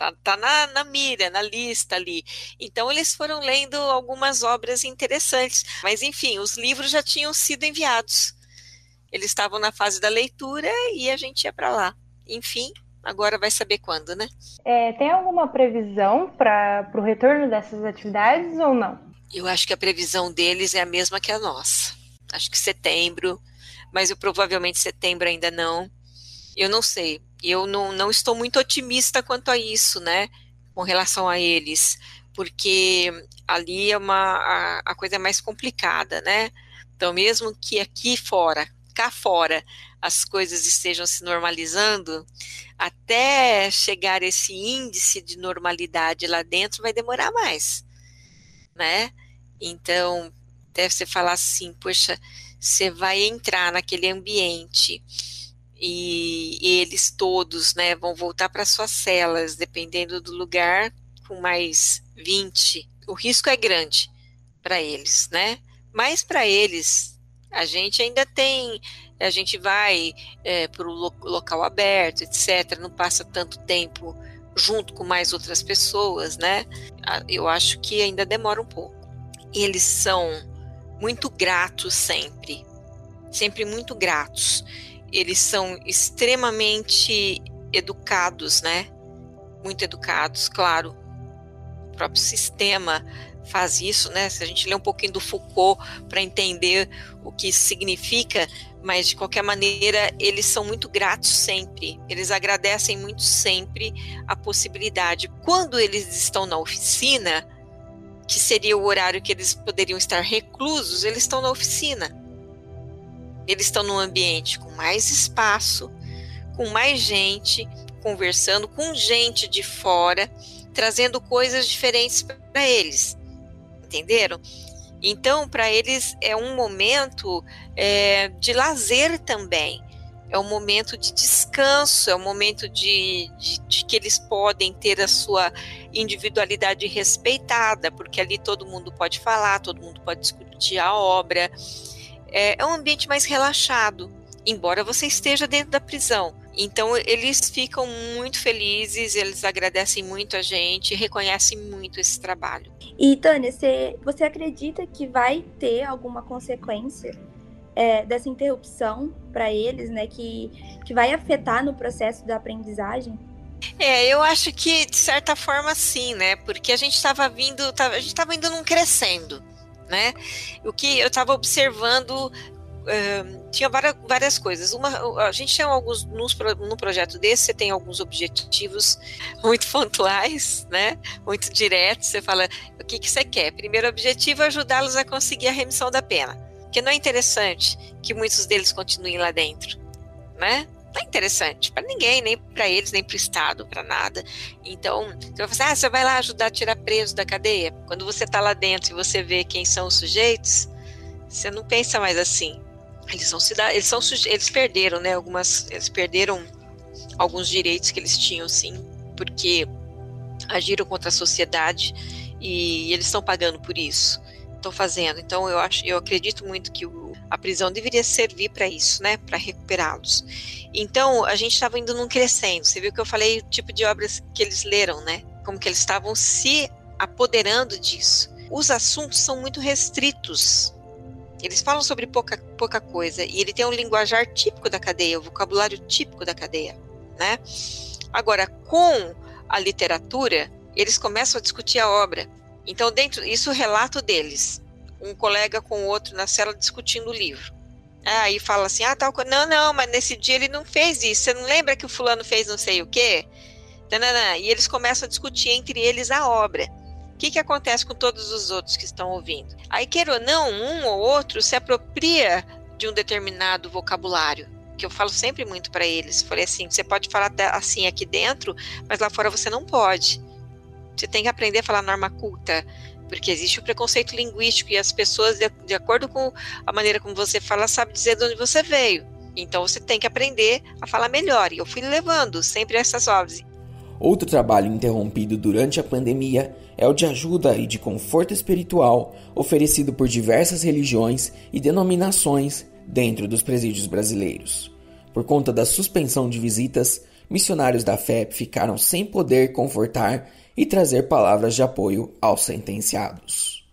Tá, tá na, na mira, na lista ali. Então, eles foram lendo algumas obras interessantes. Mas, enfim, os livros já tinham sido enviados. Eles estavam na fase da leitura e a gente ia para lá. Enfim, agora vai saber quando, né? É, tem alguma previsão para o retorno dessas atividades ou não? Eu acho que a previsão deles é a mesma que a nossa. Acho que setembro, mas eu provavelmente setembro ainda não. Eu não sei eu não, não estou muito otimista quanto a isso, né, com relação a eles, porque ali é uma, a, a coisa é mais complicada, né, então mesmo que aqui fora, cá fora, as coisas estejam se normalizando, até chegar esse índice de normalidade lá dentro vai demorar mais, né? Então, deve você falar assim, poxa, você vai entrar naquele ambiente e, e eles todos né, vão voltar para suas celas, dependendo do lugar, com mais 20. O risco é grande para eles, né? Mas para eles, a gente ainda tem, a gente vai é, para o lo local aberto, etc. Não passa tanto tempo junto com mais outras pessoas, né? Eu acho que ainda demora um pouco. Eles são muito gratos sempre, sempre muito gratos eles são extremamente educados, né? muito educados, claro. O próprio sistema faz isso, né? Se a gente lê um pouquinho do Foucault para entender o que isso significa, mas de qualquer maneira eles são muito gratos sempre. Eles agradecem muito sempre a possibilidade. Quando eles estão na oficina, que seria o horário que eles poderiam estar reclusos, eles estão na oficina. Eles estão num ambiente com mais espaço, com mais gente, conversando com gente de fora, trazendo coisas diferentes para eles. Entenderam? Então, para eles é um momento é, de lazer também, é um momento de descanso, é um momento de, de, de, que eles podem ter a sua individualidade respeitada, porque ali todo mundo pode falar, todo mundo pode discutir a obra. É, é um ambiente mais relaxado, embora você esteja dentro da prisão. Então eles ficam muito felizes, eles agradecem muito a gente, reconhecem muito esse trabalho. E Tânia, você, você acredita que vai ter alguma consequência é, dessa interrupção para eles, né, que, que vai afetar no processo da aprendizagem? É, eu acho que de certa forma sim, né? Porque a gente estava vindo, tava, a gente estava indo num crescendo, né? O que eu estava observando tinha várias, várias coisas. Uma, a gente tem alguns, nos, no projeto desse, você tem alguns objetivos muito pontuais, né? Muito diretos. Você fala o que, que você quer. Primeiro objetivo é ajudá-los a conseguir a remissão da pena. Porque não é interessante que muitos deles continuem lá dentro, né? Não é interessante para ninguém, nem para eles, nem para o Estado, para nada. Então, você vai falar, ah, você vai lá ajudar a tirar preso da cadeia. Quando você está lá dentro e você vê quem são os sujeitos, você não pensa mais assim eles são eles são eles perderam, né, algumas, eles perderam alguns direitos que eles tinham sim, porque agiram contra a sociedade e eles estão pagando por isso. Estão fazendo. Então eu acho, eu acredito muito que o, a prisão deveria servir para isso, né, para recuperá-los. Então a gente estava indo num crescendo. Você viu que eu falei o tipo de obras que eles leram, né? Como que eles estavam se apoderando disso. Os assuntos são muito restritos eles falam sobre pouca, pouca coisa e ele tem um linguajar típico da cadeia, o vocabulário típico da cadeia, né? Agora, com a literatura, eles começam a discutir a obra. Então, dentro isso é o relato deles, um colega com o outro na cela discutindo o livro. Aí fala assim: "Ah, tal, não, não, mas nesse dia ele não fez isso. Você não lembra que o fulano fez não sei o quê?" E eles começam a discutir entre eles a obra que, que acontece com todos os outros que estão ouvindo? Aí, quer ou não, um ou outro se apropria de um determinado vocabulário que eu falo sempre muito para eles. Falei assim: você pode falar assim aqui dentro, mas lá fora você não pode. Você tem que aprender a falar norma culta, porque existe o preconceito linguístico e as pessoas, de, de acordo com a maneira como você fala, sabem dizer de onde você veio. Então você tem que aprender a falar melhor. E eu fui levando sempre essas obras. Outro trabalho interrompido durante a pandemia é o de ajuda e de conforto espiritual oferecido por diversas religiões e denominações dentro dos presídios brasileiros. Por conta da suspensão de visitas, missionários da FEP ficaram sem poder confortar e trazer palavras de apoio aos sentenciados.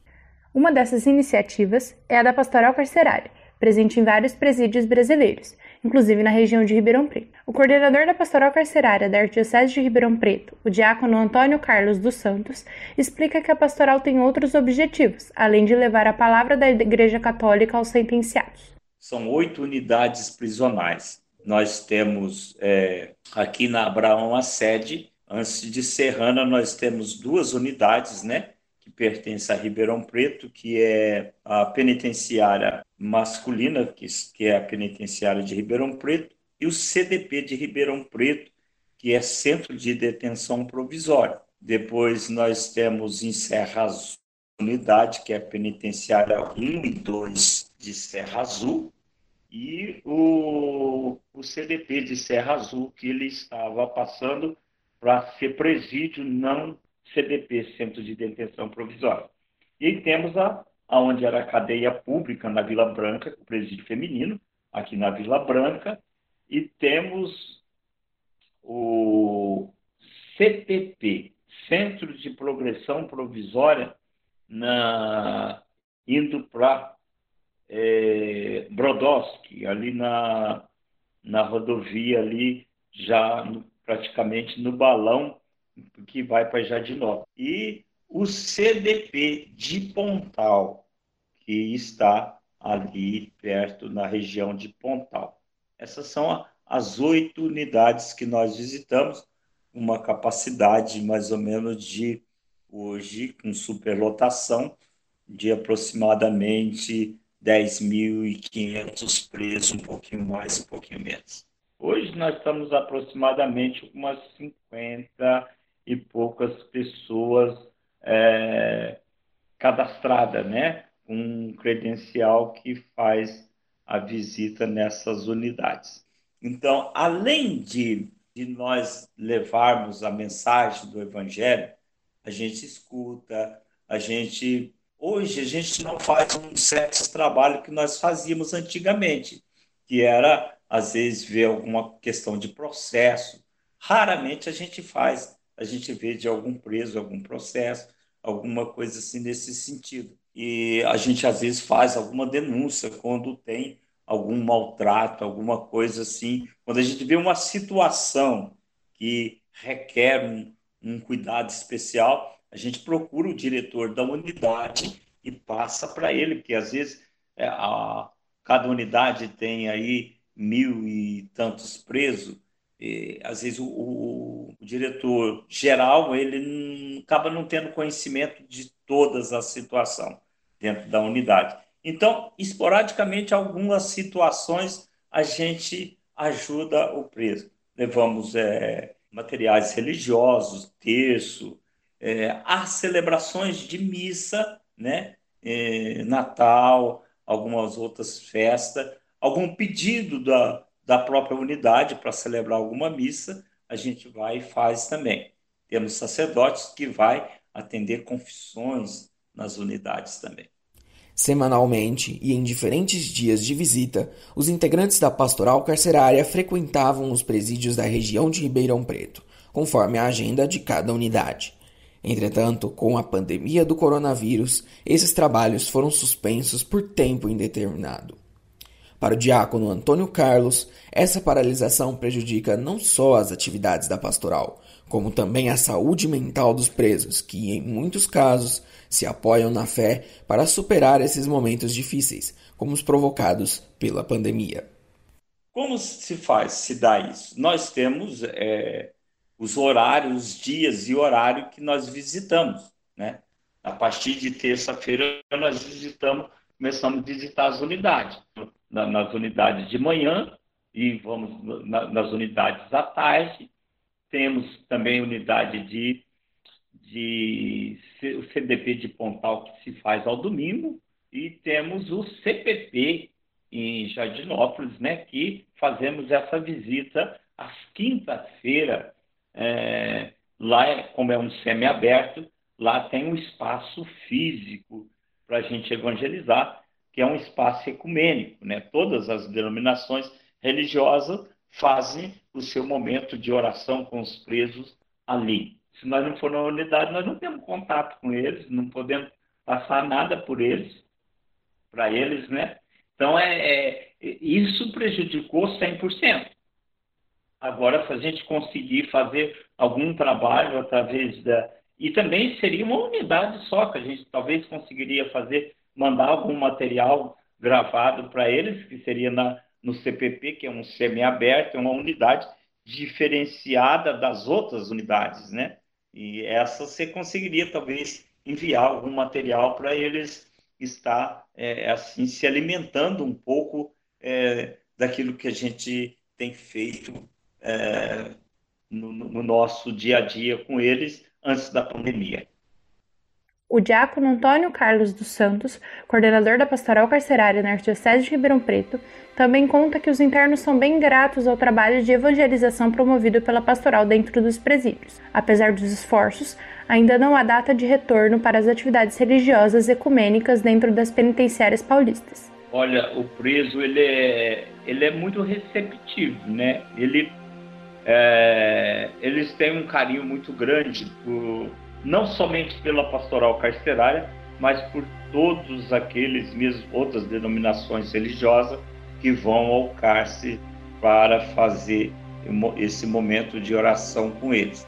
Uma dessas iniciativas é a da Pastoral Carcerária, presente em vários presídios brasileiros, inclusive na região de Ribeirão Preto. O coordenador da pastoral carcerária da Arquidiocese de Ribeirão Preto, o diácono Antônio Carlos dos Santos, explica que a pastoral tem outros objetivos, além de levar a palavra da Igreja Católica aos sentenciados. São oito unidades prisionais. Nós temos é, aqui na Abraão a sede. Antes de Serrana, nós temos duas unidades, né? que pertence a Ribeirão Preto, que é a penitenciária masculina, que, que é a penitenciária de Ribeirão Preto, e o CDP de Ribeirão Preto, que é Centro de Detenção Provisória. Depois nós temos em Serra Azul, unidade, que é a penitenciária 1 e 2 de Serra Azul, e o, o CDP de Serra Azul, que ele estava passando para ser presídio não CDP, Centro de Detenção Provisória. E temos a, aonde era a cadeia pública na Vila Branca, o presídio feminino, aqui na Vila Branca, e temos o CPP, Centro de Progressão Provisória, na, indo para é, Brodowski, ali na, na rodovia ali, já no, praticamente no balão que vai para Jardinópolis. E o CDP de Pontal, que está ali perto, na região de Pontal. Essas são as oito unidades que nós visitamos, uma capacidade mais ou menos de, hoje, com superlotação, de aproximadamente 10.500 presos, um pouquinho mais, um pouquinho menos. Hoje nós estamos aproximadamente com umas 50 e poucas pessoas é, cadastradas, né? Um credencial que faz a visita nessas unidades. Então, além de, de nós levarmos a mensagem do Evangelho, a gente escuta, a gente. Hoje, a gente não faz um certo trabalho que nós fazíamos antigamente, que era, às vezes, ver alguma questão de processo. Raramente a gente faz, a gente vê de algum preso, algum processo, alguma coisa assim nesse sentido. E a gente, às vezes, faz alguma denúncia quando tem algum maltrato, alguma coisa assim. Quando a gente vê uma situação que requer um, um cuidado especial, a gente procura o diretor da unidade e passa para ele, porque às vezes é, a, cada unidade tem aí mil e tantos presos, e, às vezes o, o, o, diretor geral ele acaba não tendo conhecimento de todas as situações dentro da unidade. Então, esporadicamente, algumas situações a gente ajuda o preso. Levamos é, materiais religiosos, terço, é, as celebrações de missa, né? É, Natal, algumas outras festas, algum pedido da, da própria unidade para celebrar alguma missa, a gente vai e faz também. Temos sacerdotes que vai atender confissões nas unidades também. Semanalmente e em diferentes dias de visita, os integrantes da pastoral carcerária frequentavam os presídios da região de Ribeirão Preto, conforme a agenda de cada unidade. Entretanto, com a pandemia do coronavírus, esses trabalhos foram suspensos por tempo indeterminado. Para o diácono Antônio Carlos, essa paralisação prejudica não só as atividades da pastoral, como também a saúde mental dos presos, que, em muitos casos, se apoiam na fé para superar esses momentos difíceis, como os provocados pela pandemia. Como se faz, se dá isso? Nós temos é, os horários, os dias e horário que nós visitamos, né? A partir de terça-feira nós visitamos, começamos a visitar as unidades, nas unidades de manhã e vamos nas unidades à tarde. Temos também unidade de de o CDP de Pontal que se faz ao domingo e temos o CPP em Jardinópolis, né, que fazemos essa visita às quinta-feira. É, lá, como é um semi-aberto, lá tem um espaço físico para a gente evangelizar, que é um espaço ecumênico. Né? Todas as denominações religiosas fazem o seu momento de oração com os presos ali. Se nós não for na unidade, nós não temos contato com eles, não podemos passar nada por eles, para eles, né? Então, é, é, isso prejudicou 100%. Agora, se a gente conseguir fazer algum trabalho através da. E também seria uma unidade só, que a gente talvez conseguiria fazer, mandar algum material gravado para eles, que seria na, no CPP, que é um semi-aberto, é uma unidade diferenciada das outras unidades, né? E essa você conseguiria talvez enviar algum material para eles estar é, assim se alimentando um pouco é, daquilo que a gente tem feito é, no, no nosso dia a dia com eles antes da pandemia. O diácono Antônio Carlos dos Santos, coordenador da pastoral carcerária na Arquidiocese de Ribeirão Preto, também conta que os internos são bem gratos ao trabalho de evangelização promovido pela pastoral dentro dos presídios. Apesar dos esforços, ainda não há data de retorno para as atividades religiosas ecumênicas dentro das penitenciárias paulistas. Olha, o preso ele é, ele é muito receptivo, né? Ele, é, eles têm um carinho muito grande por não somente pela pastoral carcerária, mas por todos aqueles mesmo outras denominações religiosas que vão ao cárcere para fazer esse momento de oração com eles.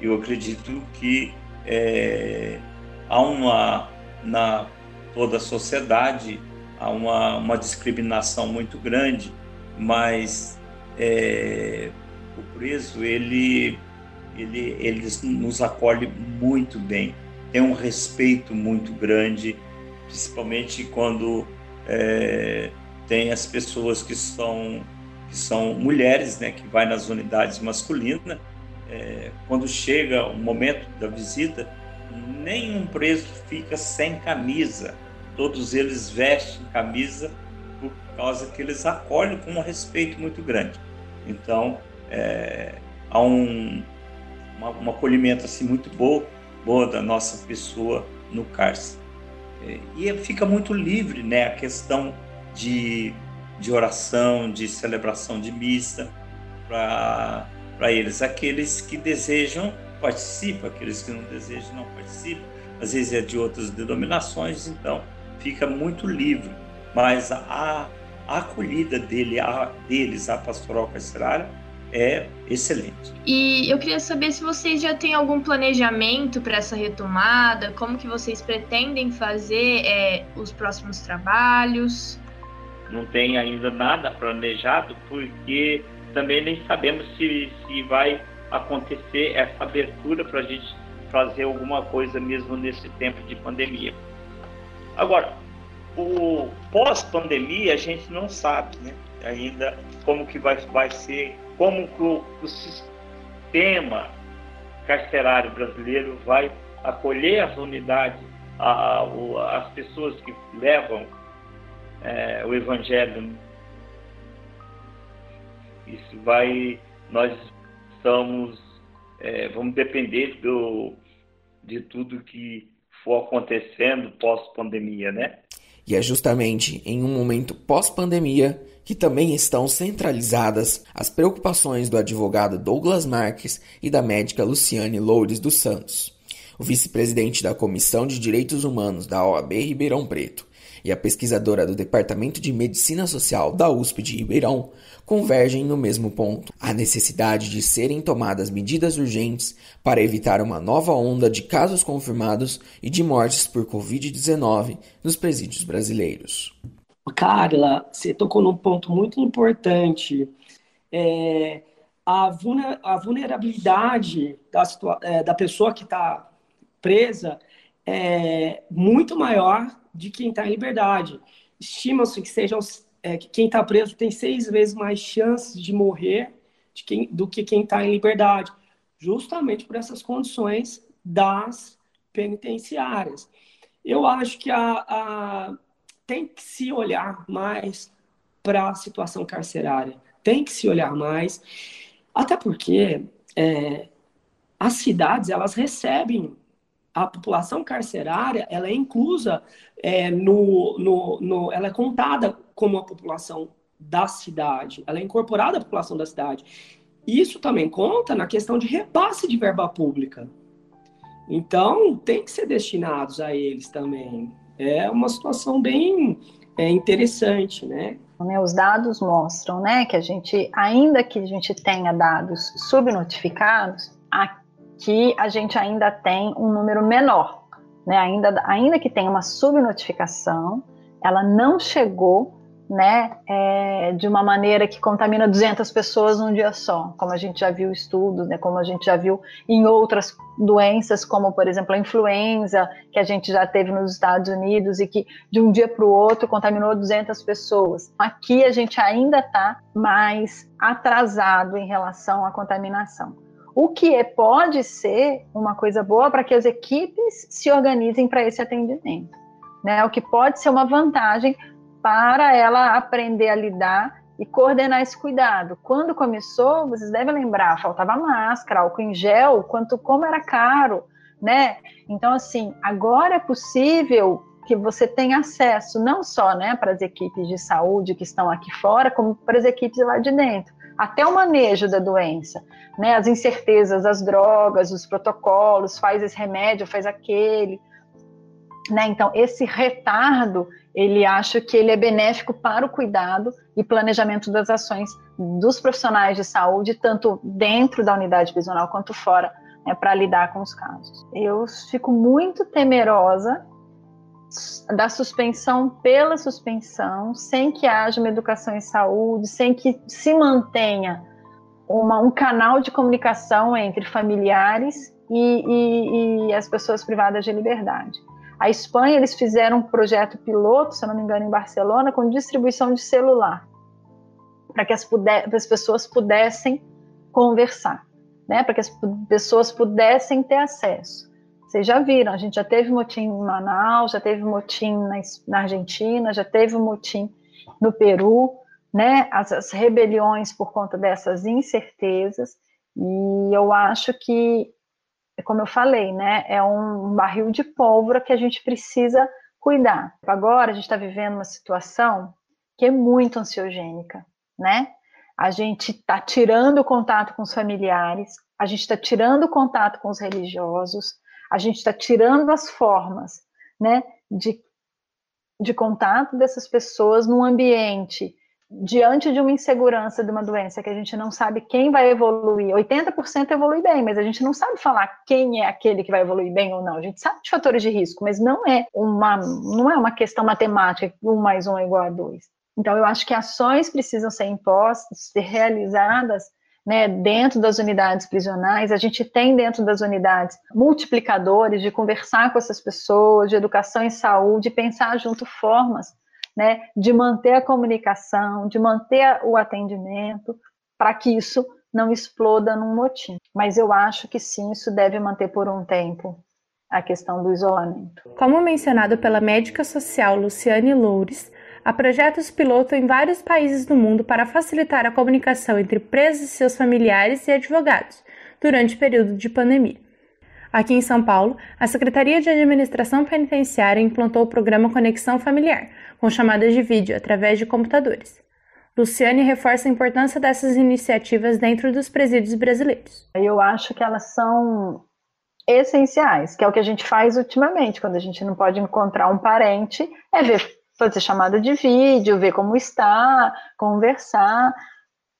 Eu acredito que é, há uma, na toda a sociedade, há uma, uma discriminação muito grande, mas é, o preso, ele, ele, ele nos acolhe muito bem, tem um respeito muito grande, principalmente quando é, tem as pessoas que são que são mulheres, né, que vai nas unidades masculinas. É, quando chega o momento da visita, nenhum preso fica sem camisa. Todos eles vestem camisa por causa que eles acolhem com um respeito muito grande. Então, é, há um, uma, um acolhimento assim muito boa, boa da nossa pessoa no cárcere. É, e fica muito livre né, a questão de, de oração, de celebração de missa para eles. Aqueles que desejam participam, aqueles que não desejam não participam. Às vezes é de outras denominações, então fica muito livre. Mas a, a acolhida dele, a, deles à pastoral carcerária é excelente. E eu queria saber se vocês já têm algum planejamento para essa retomada, como que vocês pretendem fazer é, os próximos trabalhos não tem ainda nada planejado, porque também nem sabemos se, se vai acontecer essa abertura para a gente fazer alguma coisa mesmo nesse tempo de pandemia. Agora, o pós-pandemia a gente não sabe, né? Ainda como que vai, vai ser, como o, o sistema carcerário brasileiro vai acolher as unidades, a, a, as pessoas que levam é, o Evangelho. Isso vai, nós estamos, é, vamos depender do, de tudo que for acontecendo pós-pandemia, né? E é justamente em um momento pós-pandemia que também estão centralizadas as preocupações do advogado Douglas Marques e da médica Luciane Loures dos Santos. O vice-presidente da Comissão de Direitos Humanos da OAB Ribeirão Preto e a pesquisadora do Departamento de Medicina Social da USP de Ribeirão convergem no mesmo ponto: a necessidade de serem tomadas medidas urgentes para evitar uma nova onda de casos confirmados e de mortes por Covid-19 nos presídios brasileiros. Carla, você tocou num ponto muito importante. É, a, vulnerabilidade da, é, da pessoa que está presa é muito maior de quem está em liberdade. Estima-se que sejam é, que quem está preso tem seis vezes mais chances de morrer de quem, do que quem está em liberdade, justamente por essas condições das penitenciárias. Eu acho que a, a tem que se olhar mais para a situação carcerária, tem que se olhar mais, até porque é, as cidades elas recebem a população carcerária ela é inclusa é, no, no, no, ela é contada como a população da cidade, ela é incorporada à população da cidade. Isso também conta na questão de repasse de verba pública. Então, tem que ser destinados a eles também. É uma situação bem é, interessante, né? né os dados mostram, né, que a gente, ainda que a gente tenha dados subnotificados, a que a gente ainda tem um número menor. Né? Ainda, ainda que tenha uma subnotificação, ela não chegou né, é, de uma maneira que contamina 200 pessoas num dia só, como a gente já viu estudos, né, como a gente já viu em outras doenças, como por exemplo a influenza, que a gente já teve nos Estados Unidos e que de um dia para o outro contaminou 200 pessoas. Aqui a gente ainda está mais atrasado em relação à contaminação o que é, pode ser uma coisa boa para que as equipes se organizem para esse atendimento. Né? O que pode ser uma vantagem para ela aprender a lidar e coordenar esse cuidado. Quando começou, vocês devem lembrar, faltava máscara, álcool em gel, quanto como era caro, né? Então assim, agora é possível que você tenha acesso não só, né, para as equipes de saúde que estão aqui fora, como para as equipes lá de dentro até o manejo da doença, né? As incertezas, as drogas, os protocolos, faz esse remédio, faz aquele, né? Então esse retardo, ele acha que ele é benéfico para o cuidado e planejamento das ações dos profissionais de saúde, tanto dentro da unidade prisional quanto fora né, para lidar com os casos. Eu fico muito temerosa da suspensão pela suspensão, sem que haja uma educação em saúde, sem que se mantenha uma, um canal de comunicação entre familiares e, e, e, as pessoas privadas de liberdade. A Espanha, eles fizeram um projeto piloto, se eu não me engano, em Barcelona, com distribuição de celular, para que as, puder, as pessoas pudessem conversar, né? para que as pessoas pudessem ter acesso. Vocês já viram, a gente já teve motim em Manaus, já teve motim na, na Argentina, já teve motim no Peru, né? As, as rebeliões por conta dessas incertezas, e eu acho que, como eu falei, né, é um barril de pólvora que a gente precisa cuidar. Agora a gente está vivendo uma situação que é muito ansiogênica, né? A gente está tirando o contato com os familiares, a gente está tirando o contato com os religiosos, a gente está tirando as formas né, de, de contato dessas pessoas num ambiente diante de uma insegurança de uma doença que a gente não sabe quem vai evoluir. 80% evolui bem, mas a gente não sabe falar quem é aquele que vai evoluir bem ou não. A gente sabe de fatores de risco, mas não é uma, não é uma questão matemática, um mais um é igual a dois. Então, eu acho que ações precisam ser impostas, ser realizadas né, dentro das unidades prisionais, a gente tem dentro das unidades multiplicadores de conversar com essas pessoas, de educação em saúde, pensar junto formas né, de manter a comunicação, de manter o atendimento, para que isso não exploda num motim. Mas eu acho que sim, isso deve manter por um tempo a questão do isolamento. Como mencionado pela médica social Luciane Loures, Há projetos piloto em vários países do mundo para facilitar a comunicação entre presos e seus familiares e advogados durante o período de pandemia. Aqui em São Paulo, a Secretaria de Administração Penitenciária implantou o programa Conexão Familiar, com chamadas de vídeo através de computadores. Luciane reforça a importância dessas iniciativas dentro dos presídios brasileiros. Eu acho que elas são essenciais, que é o que a gente faz ultimamente, quando a gente não pode encontrar um parente, é ver fazer chamada de vídeo, ver como está, conversar.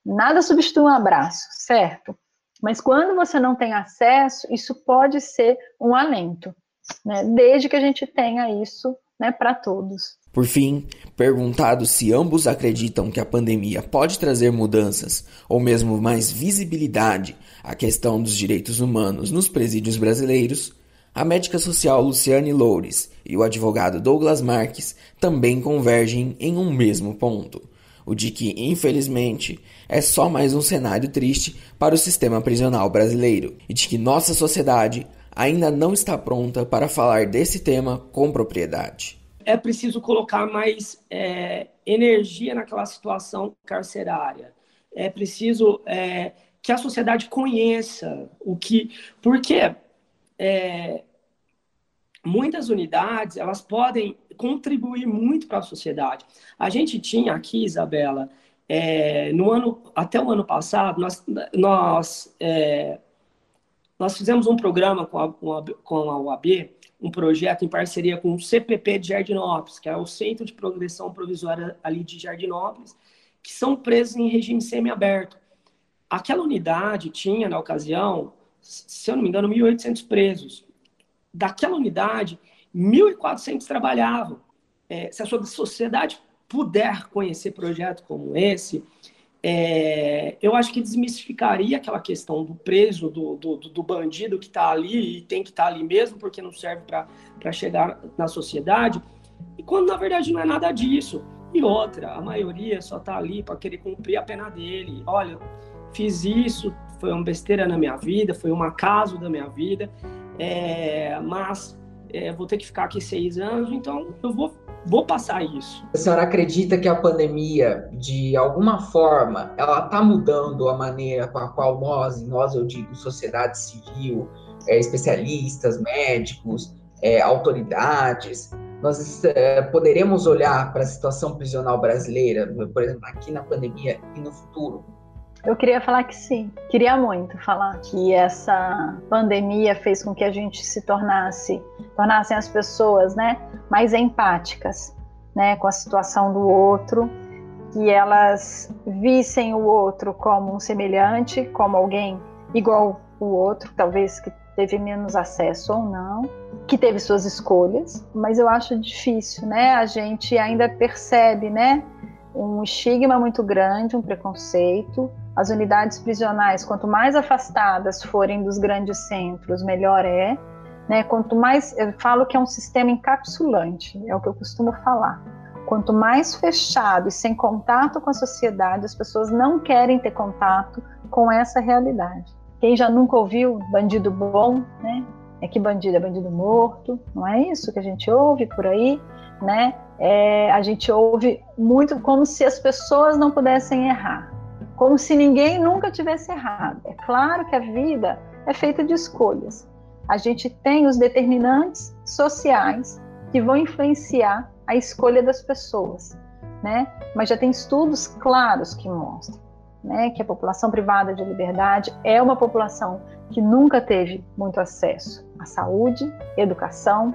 Nada substitui um abraço, certo? Mas quando você não tem acesso, isso pode ser um alento, né? desde que a gente tenha isso né, para todos. Por fim, perguntado se ambos acreditam que a pandemia pode trazer mudanças ou mesmo mais visibilidade à questão dos direitos humanos nos presídios brasileiros, a médica social Luciane Loures e o advogado Douglas Marques também convergem em um mesmo ponto: o de que, infelizmente, é só mais um cenário triste para o sistema prisional brasileiro e de que nossa sociedade ainda não está pronta para falar desse tema com propriedade. É preciso colocar mais é, energia naquela situação carcerária. É preciso é, que a sociedade conheça o que. Porque é, muitas unidades elas podem contribuir muito para a sociedade. A gente tinha aqui, Isabela, é, no ano até o ano passado, nós, nós, é, nós fizemos um programa com a, com a UAB, um projeto em parceria com o CPP de Jardinópolis, que é o Centro de Progressão Provisória ali de Jardinópolis, que são presos em regime semiaberto. Aquela unidade tinha, na ocasião, se eu não me engano, 1.800 presos. Daquela unidade, 1.400 trabalhavam. É, se a sociedade puder conhecer projetos como esse, é, eu acho que desmistificaria aquela questão do preso, do, do, do bandido que está ali e tem que estar tá ali mesmo porque não serve para chegar na sociedade, e quando na verdade não é nada disso. E outra, a maioria só está ali para querer cumprir a pena dele. Olha, fiz isso, foi uma besteira na minha vida, foi um acaso da minha vida, é, mas é, vou ter que ficar aqui seis anos, então eu vou, vou passar isso. A senhora acredita que a pandemia, de alguma forma, ela está mudando a maneira com a qual nós, nós eu digo, sociedade civil, é, especialistas, médicos, é, autoridades, nós é, poderemos olhar para a situação prisional brasileira, por exemplo, aqui na pandemia e no futuro, eu queria falar que sim, queria muito falar que essa pandemia fez com que a gente se tornasse, tornassem as pessoas, né, mais empáticas, né, com a situação do outro, que elas vissem o outro como um semelhante, como alguém igual o outro, talvez que teve menos acesso ou não, que teve suas escolhas, mas eu acho difícil, né? A gente ainda percebe, né? Um estigma muito grande, um preconceito. As unidades prisionais, quanto mais afastadas forem dos grandes centros, melhor é. Né? Quanto mais, eu falo que é um sistema encapsulante, é o que eu costumo falar. Quanto mais fechado e sem contato com a sociedade, as pessoas não querem ter contato com essa realidade. Quem já nunca ouviu bandido bom, né? É que bandido é bandido morto, não é isso que a gente ouve por aí, né? É, a gente ouve muito como se as pessoas não pudessem errar, como se ninguém nunca tivesse errado. É claro que a vida é feita de escolhas. A gente tem os determinantes sociais que vão influenciar a escolha das pessoas, né? Mas já tem estudos claros que mostram né, que a população privada de liberdade é uma população que nunca teve muito acesso à saúde, educação,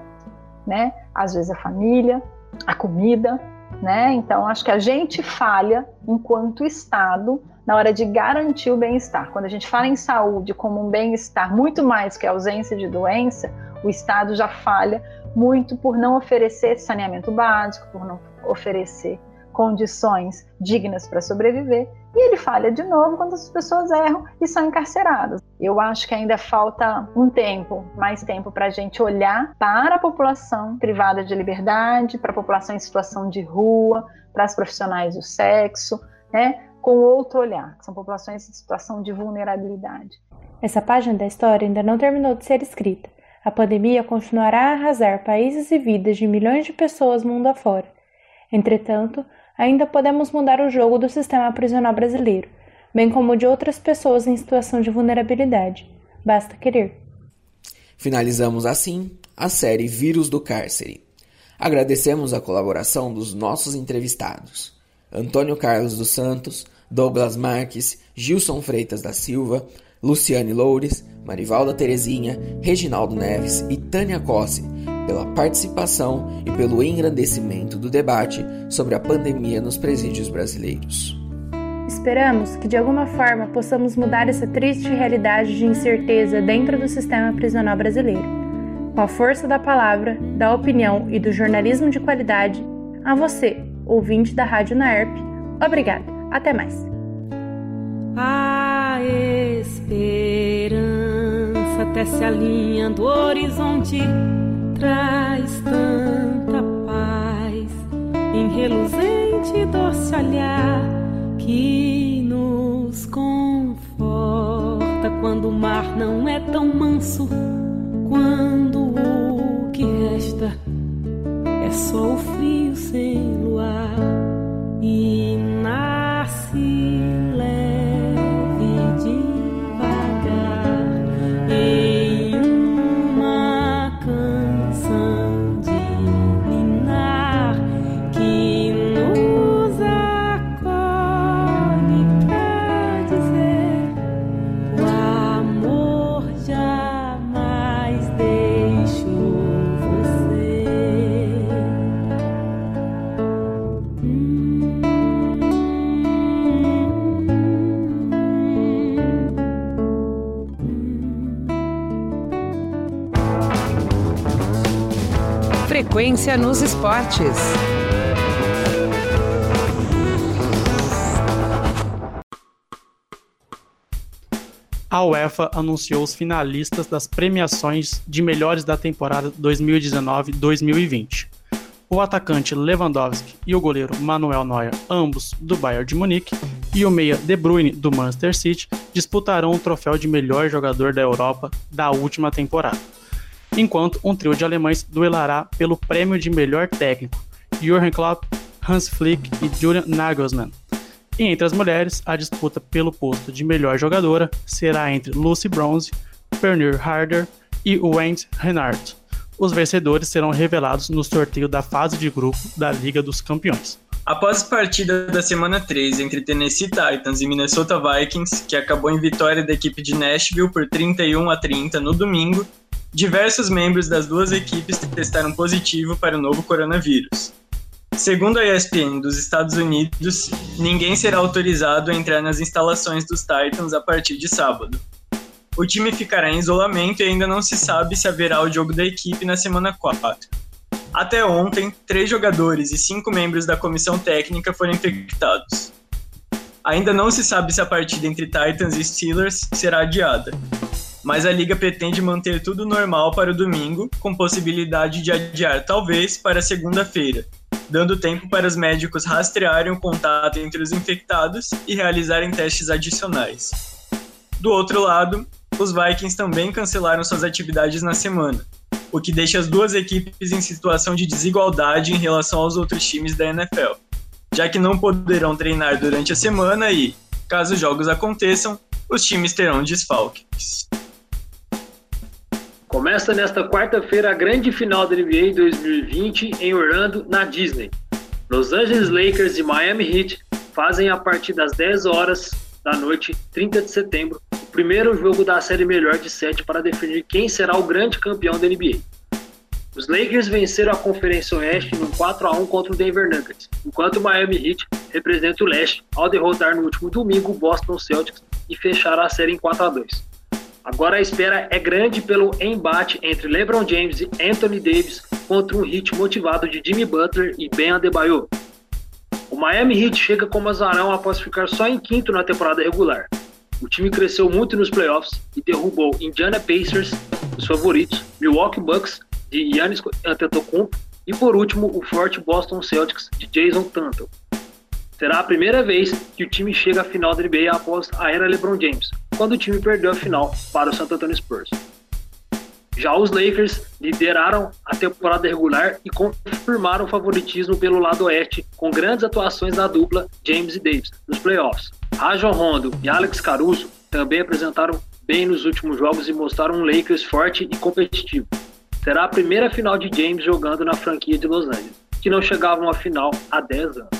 né, às vezes a família, a comida, né? Então acho que a gente falha enquanto Estado na hora de garantir o bem-estar. Quando a gente fala em saúde como um bem-estar muito mais que a ausência de doença, o Estado já falha muito por não oferecer saneamento básico, por não oferecer condições dignas para sobreviver e ele falha de novo quando as pessoas erram e são encarceradas. Eu acho que ainda falta um tempo, mais tempo, para a gente olhar para a população privada de liberdade, para a população em situação de rua, para as profissionais do sexo, né, com outro olhar, que são populações em situação de vulnerabilidade. Essa página da história ainda não terminou de ser escrita. A pandemia continuará a arrasar países e vidas de milhões de pessoas mundo afora. Entretanto, ainda podemos mudar o jogo do sistema prisional brasileiro, bem como de outras pessoas em situação de vulnerabilidade. Basta querer. Finalizamos assim a série Vírus do Cárcere. Agradecemos a colaboração dos nossos entrevistados: Antônio Carlos dos Santos, Douglas Marques, Gilson Freitas da Silva, Luciane Loures, Marivalda Terezinha, Reginaldo Neves e Tânia Cossi pela participação e pelo engrandecimento do debate sobre a pandemia nos presídios brasileiros. Esperamos que de alguma forma possamos mudar essa triste realidade de incerteza dentro do sistema prisional brasileiro. Com a força da palavra, da opinião e do jornalismo de qualidade, a você, ouvinte da Rádio Naerp, obrigada. Até mais. A esperança tece a linha do horizonte traz tanta paz em reluzente doce olhar que nos conforta quando o mar não é tão manso, quando o que resta é só o frio sem luar e Frequência nos esportes. A UEFA anunciou os finalistas das premiações de melhores da temporada 2019-2020. O atacante Lewandowski e o goleiro Manuel Neuer, ambos do Bayern de Munique, e o meia De Bruyne do Manchester City disputarão o troféu de melhor jogador da Europa da última temporada enquanto um trio de alemães duelará pelo prêmio de melhor técnico, Jürgen Klopp, Hans Flick e Julian Nagelsmann. E entre as mulheres, a disputa pelo posto de melhor jogadora será entre Lucy Bronze, Pernille Harder e Wendy Renard. Os vencedores serão revelados no sorteio da fase de grupo da Liga dos Campeões. Após a partida da semana 3 entre Tennessee Titans e Minnesota Vikings, que acabou em vitória da equipe de Nashville por 31 a 30 no domingo, diversos membros das duas equipes testaram positivo para o novo coronavírus. Segundo a ESPN dos Estados Unidos, ninguém será autorizado a entrar nas instalações dos Titans a partir de sábado. O time ficará em isolamento e ainda não se sabe se haverá o jogo da equipe na semana 4. Até ontem, três jogadores e cinco membros da comissão técnica foram infectados. Ainda não se sabe se a partida entre Titans e Steelers será adiada, mas a liga pretende manter tudo normal para o domingo, com possibilidade de adiar talvez para segunda-feira, dando tempo para os médicos rastrearem o contato entre os infectados e realizarem testes adicionais. Do outro lado, os Vikings também cancelaram suas atividades na semana, o que deixa as duas equipes em situação de desigualdade em relação aos outros times da NFL, já que não poderão treinar durante a semana e, caso os jogos aconteçam, os times terão desfalques. Começa nesta quarta-feira a grande final da NBA 2020 em Orlando, na Disney. Los Angeles Lakers e Miami Heat fazem a partir das 10 horas da noite, 30 de setembro, o primeiro jogo da série melhor de sete para definir quem será o grande campeão da NBA. Os Lakers venceram a Conferência Oeste num 4 a 1 contra o Denver Nuggets, enquanto o Miami Heat representa o leste ao derrotar no último domingo o Boston Celtics e fechar a série em 4 a 2. Agora a espera é grande pelo embate entre LeBron James e Anthony Davis contra um hit motivado de Jimmy Butler e Ben Adebayo. O Miami Heat chega como azarão após ficar só em quinto na temporada regular. O time cresceu muito nos playoffs e derrubou Indiana Pacers, os favoritos, Milwaukee Bucks de Giannis Antetokounmpo e por último o forte Boston Celtics de Jason Tatum. Será a primeira vez que o time chega à final da NBA após a era LeBron James, quando o time perdeu a final para o San Antonio Spurs. Já os Lakers lideraram a temporada regular e confirmaram o favoritismo pelo lado oeste, com grandes atuações da dupla James e Davis nos playoffs. Rajon Rondo e Alex Caruso também apresentaram bem nos últimos jogos e mostraram um Lakers forte e competitivo. Será a primeira final de James jogando na franquia de Los Angeles, que não chegava a uma final há 10 anos.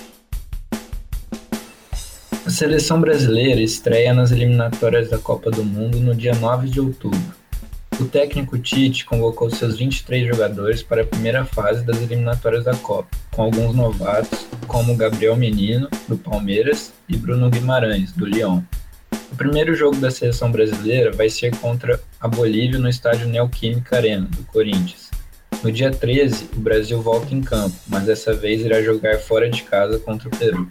A seleção brasileira estreia nas eliminatórias da Copa do Mundo no dia 9 de outubro. O técnico Tite convocou seus 23 jogadores para a primeira fase das eliminatórias da Copa, com alguns novatos, como Gabriel Menino, do Palmeiras, e Bruno Guimarães, do Lyon. O primeiro jogo da seleção brasileira vai ser contra a Bolívia no estádio Neoquímica Arena, do Corinthians. No dia 13, o Brasil volta em campo, mas dessa vez irá jogar fora de casa contra o Peru.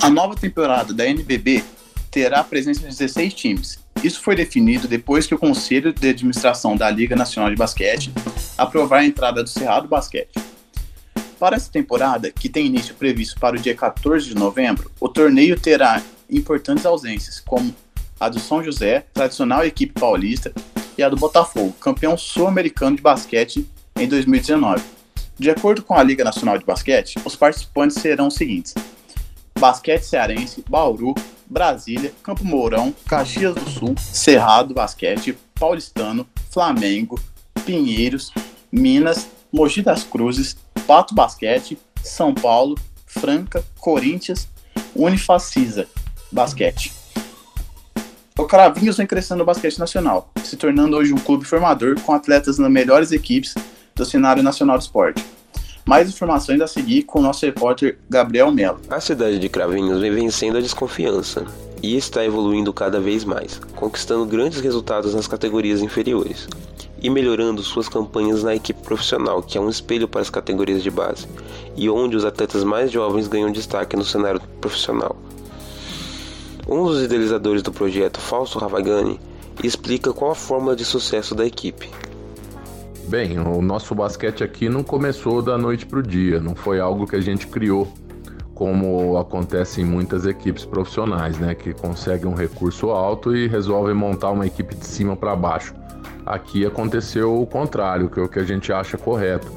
A nova temporada da NBB terá a presença de 16 times. Isso foi definido depois que o Conselho de Administração da Liga Nacional de Basquete aprovar a entrada do Cerrado Basquete. Para essa temporada, que tem início previsto para o dia 14 de novembro, o torneio terá importantes ausências, como a do São José, tradicional equipe paulista, e a do Botafogo, campeão sul-americano de basquete em 2019. De acordo com a Liga Nacional de Basquete, os participantes serão os seguintes: Basquete Cearense, Bauru, Brasília, Campo Mourão, Caxias do Sul, Cerrado Basquete, Paulistano, Flamengo, Pinheiros, Minas, Mogi das Cruzes, Pato Basquete, São Paulo, Franca, Corinthians, Unifacisa Basquete. O Cravinhos vem crescendo no basquete nacional, se tornando hoje um clube formador com atletas nas melhores equipes do cenário nacional do esporte. Mais informações a seguir com o nosso repórter Gabriel Melo. A cidade de Cravinhos vem vencendo a desconfiança e está evoluindo cada vez mais, conquistando grandes resultados nas categorias inferiores e melhorando suas campanhas na equipe profissional, que é um espelho para as categorias de base e onde os atletas mais jovens ganham destaque no cenário profissional. Um dos idealizadores do projeto, Fausto Ravagani, explica qual a fórmula de sucesso da equipe. Bem, o nosso basquete aqui não começou da noite para o dia, não foi algo que a gente criou, como acontece em muitas equipes profissionais, né, que conseguem um recurso alto e resolvem montar uma equipe de cima para baixo. Aqui aconteceu o contrário, que é o que a gente acha correto.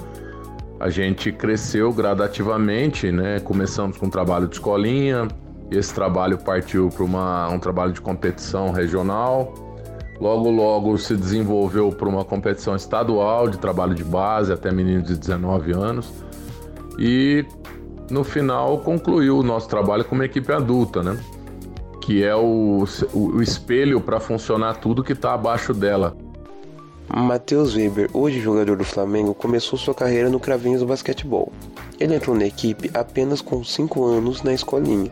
A gente cresceu gradativamente, né? Começamos com um trabalho de escolinha, esse trabalho partiu para um trabalho de competição regional, Logo, logo se desenvolveu para uma competição estadual de trabalho de base até meninos de 19 anos. E no final concluiu o nosso trabalho como equipe adulta, né? Que é o, o, espelho para funcionar tudo que está abaixo dela. Matheus Weber, hoje jogador do Flamengo, começou sua carreira no Cravinhos Basquetebol. Ele entrou na equipe apenas com 5 anos na escolinha,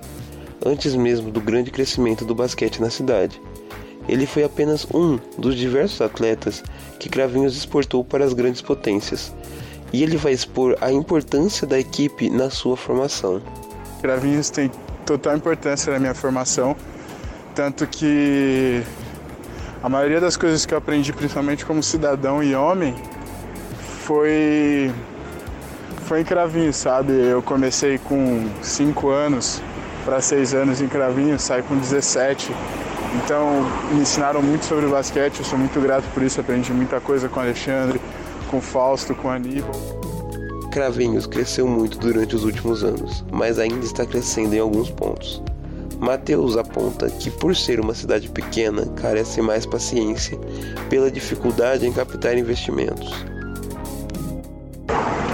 antes mesmo do grande crescimento do basquete na cidade ele foi apenas um dos diversos atletas que Cravinhos exportou para as grandes potências. E ele vai expor a importância da equipe na sua formação. Cravinhos tem total importância na minha formação, tanto que a maioria das coisas que eu aprendi, principalmente como cidadão e homem, foi foi em Cravinhos, sabe? Eu comecei com 5 anos para 6 anos em Cravinhos, saí com 17. Então me ensinaram muito sobre o basquete, eu sou muito grato por isso, aprendi muita coisa com o Alexandre, com o Fausto, com o Aníbal. Cravinhos cresceu muito durante os últimos anos, mas ainda está crescendo em alguns pontos. Mateus aponta que, por ser uma cidade pequena, carece mais paciência pela dificuldade em captar investimentos.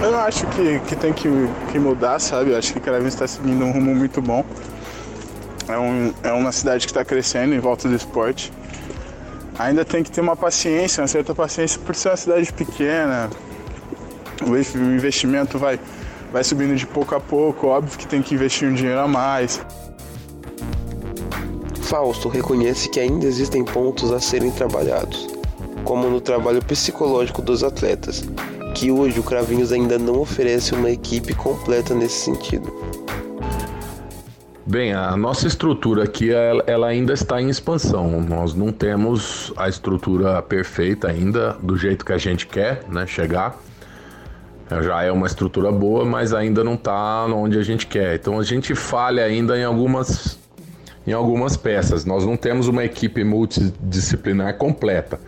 Eu acho que, que tem que, que mudar, sabe? Eu acho que Cravinhos está seguindo um rumo muito bom. É, um, é uma cidade que está crescendo em volta do esporte. Ainda tem que ter uma paciência, uma certa paciência por ser uma cidade pequena. O investimento vai, vai subindo de pouco a pouco, óbvio que tem que investir um dinheiro a mais. Fausto reconhece que ainda existem pontos a serem trabalhados, como no trabalho psicológico dos atletas, que hoje o Cravinhos ainda não oferece uma equipe completa nesse sentido. Bem, a nossa estrutura aqui ela ainda está em expansão. Nós não temos a estrutura perfeita ainda do jeito que a gente quer, né, chegar. Já é uma estrutura boa, mas ainda não está onde a gente quer. Então a gente falha ainda em algumas em algumas peças. Nós não temos uma equipe multidisciplinar completa.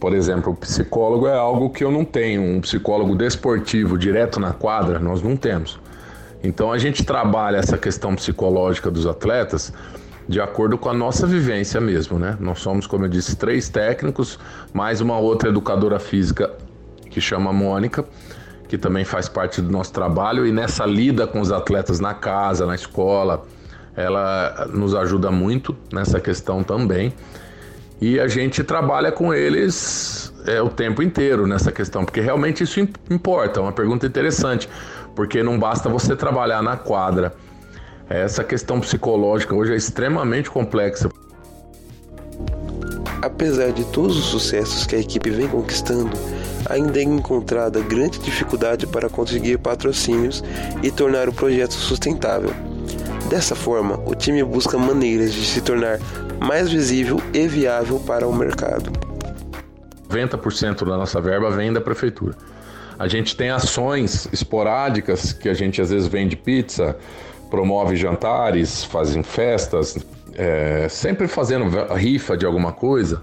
Por exemplo, o psicólogo é algo que eu não tenho, um psicólogo desportivo direto na quadra, nós não temos. Então a gente trabalha essa questão psicológica dos atletas de acordo com a nossa vivência mesmo, né? Nós somos, como eu disse, três técnicos, mais uma outra educadora física que chama Mônica, que também faz parte do nosso trabalho e nessa lida com os atletas na casa, na escola, ela nos ajuda muito nessa questão também. E a gente trabalha com eles é, o tempo inteiro nessa questão, porque realmente isso importa. É uma pergunta interessante, porque não basta você trabalhar na quadra. Essa questão psicológica hoje é extremamente complexa. Apesar de todos os sucessos que a equipe vem conquistando, ainda é encontrada grande dificuldade para conseguir patrocínios e tornar o projeto sustentável. Dessa forma, o time busca maneiras de se tornar mais visível e viável para o mercado. 90% da nossa verba vem da prefeitura. A gente tem ações esporádicas que a gente às vezes vende pizza, promove jantares, fazem festas, é, sempre fazendo rifa de alguma coisa.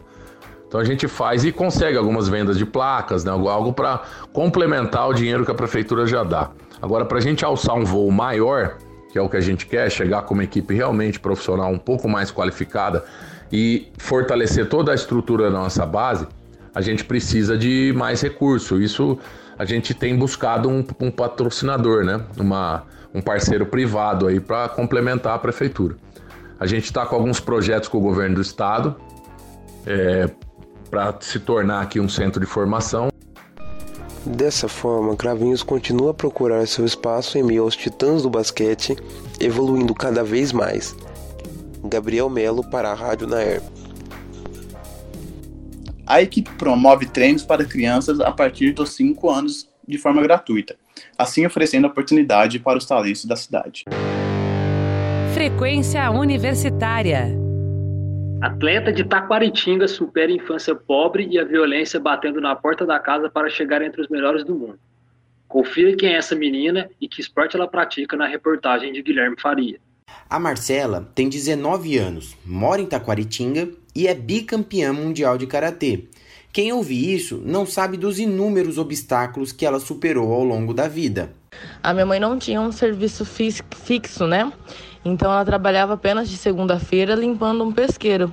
Então a gente faz e consegue algumas vendas de placas, né, algo para complementar o dinheiro que a prefeitura já dá. Agora, para a gente alçar um voo maior, que é o que a gente quer, chegar com uma equipe realmente profissional um pouco mais qualificada e fortalecer toda a estrutura da nossa base, a gente precisa de mais recurso. Isso a gente tem buscado um, um patrocinador, né? Uma, um parceiro privado aí para complementar a prefeitura. A gente está com alguns projetos com o governo do estado é, para se tornar aqui um centro de formação. Dessa forma, Cravinhos continua a procurar seu espaço em meio aos titãs do basquete, evoluindo cada vez mais. Gabriel Melo para a Rádio Naer. A equipe promove treinos para crianças a partir dos 5 anos de forma gratuita, assim oferecendo oportunidade para os talentos da cidade. Frequência Universitária. Atleta de Taquaritinga supera a infância pobre e a violência batendo na porta da casa para chegar entre os melhores do mundo. Confira quem é essa menina e que esporte ela pratica na reportagem de Guilherme Faria. A Marcela tem 19 anos, mora em Taquaritinga e é bicampeã mundial de karatê. Quem ouve isso não sabe dos inúmeros obstáculos que ela superou ao longo da vida. A minha mãe não tinha um serviço fixo, né? Então ela trabalhava apenas de segunda-feira limpando um pesqueiro.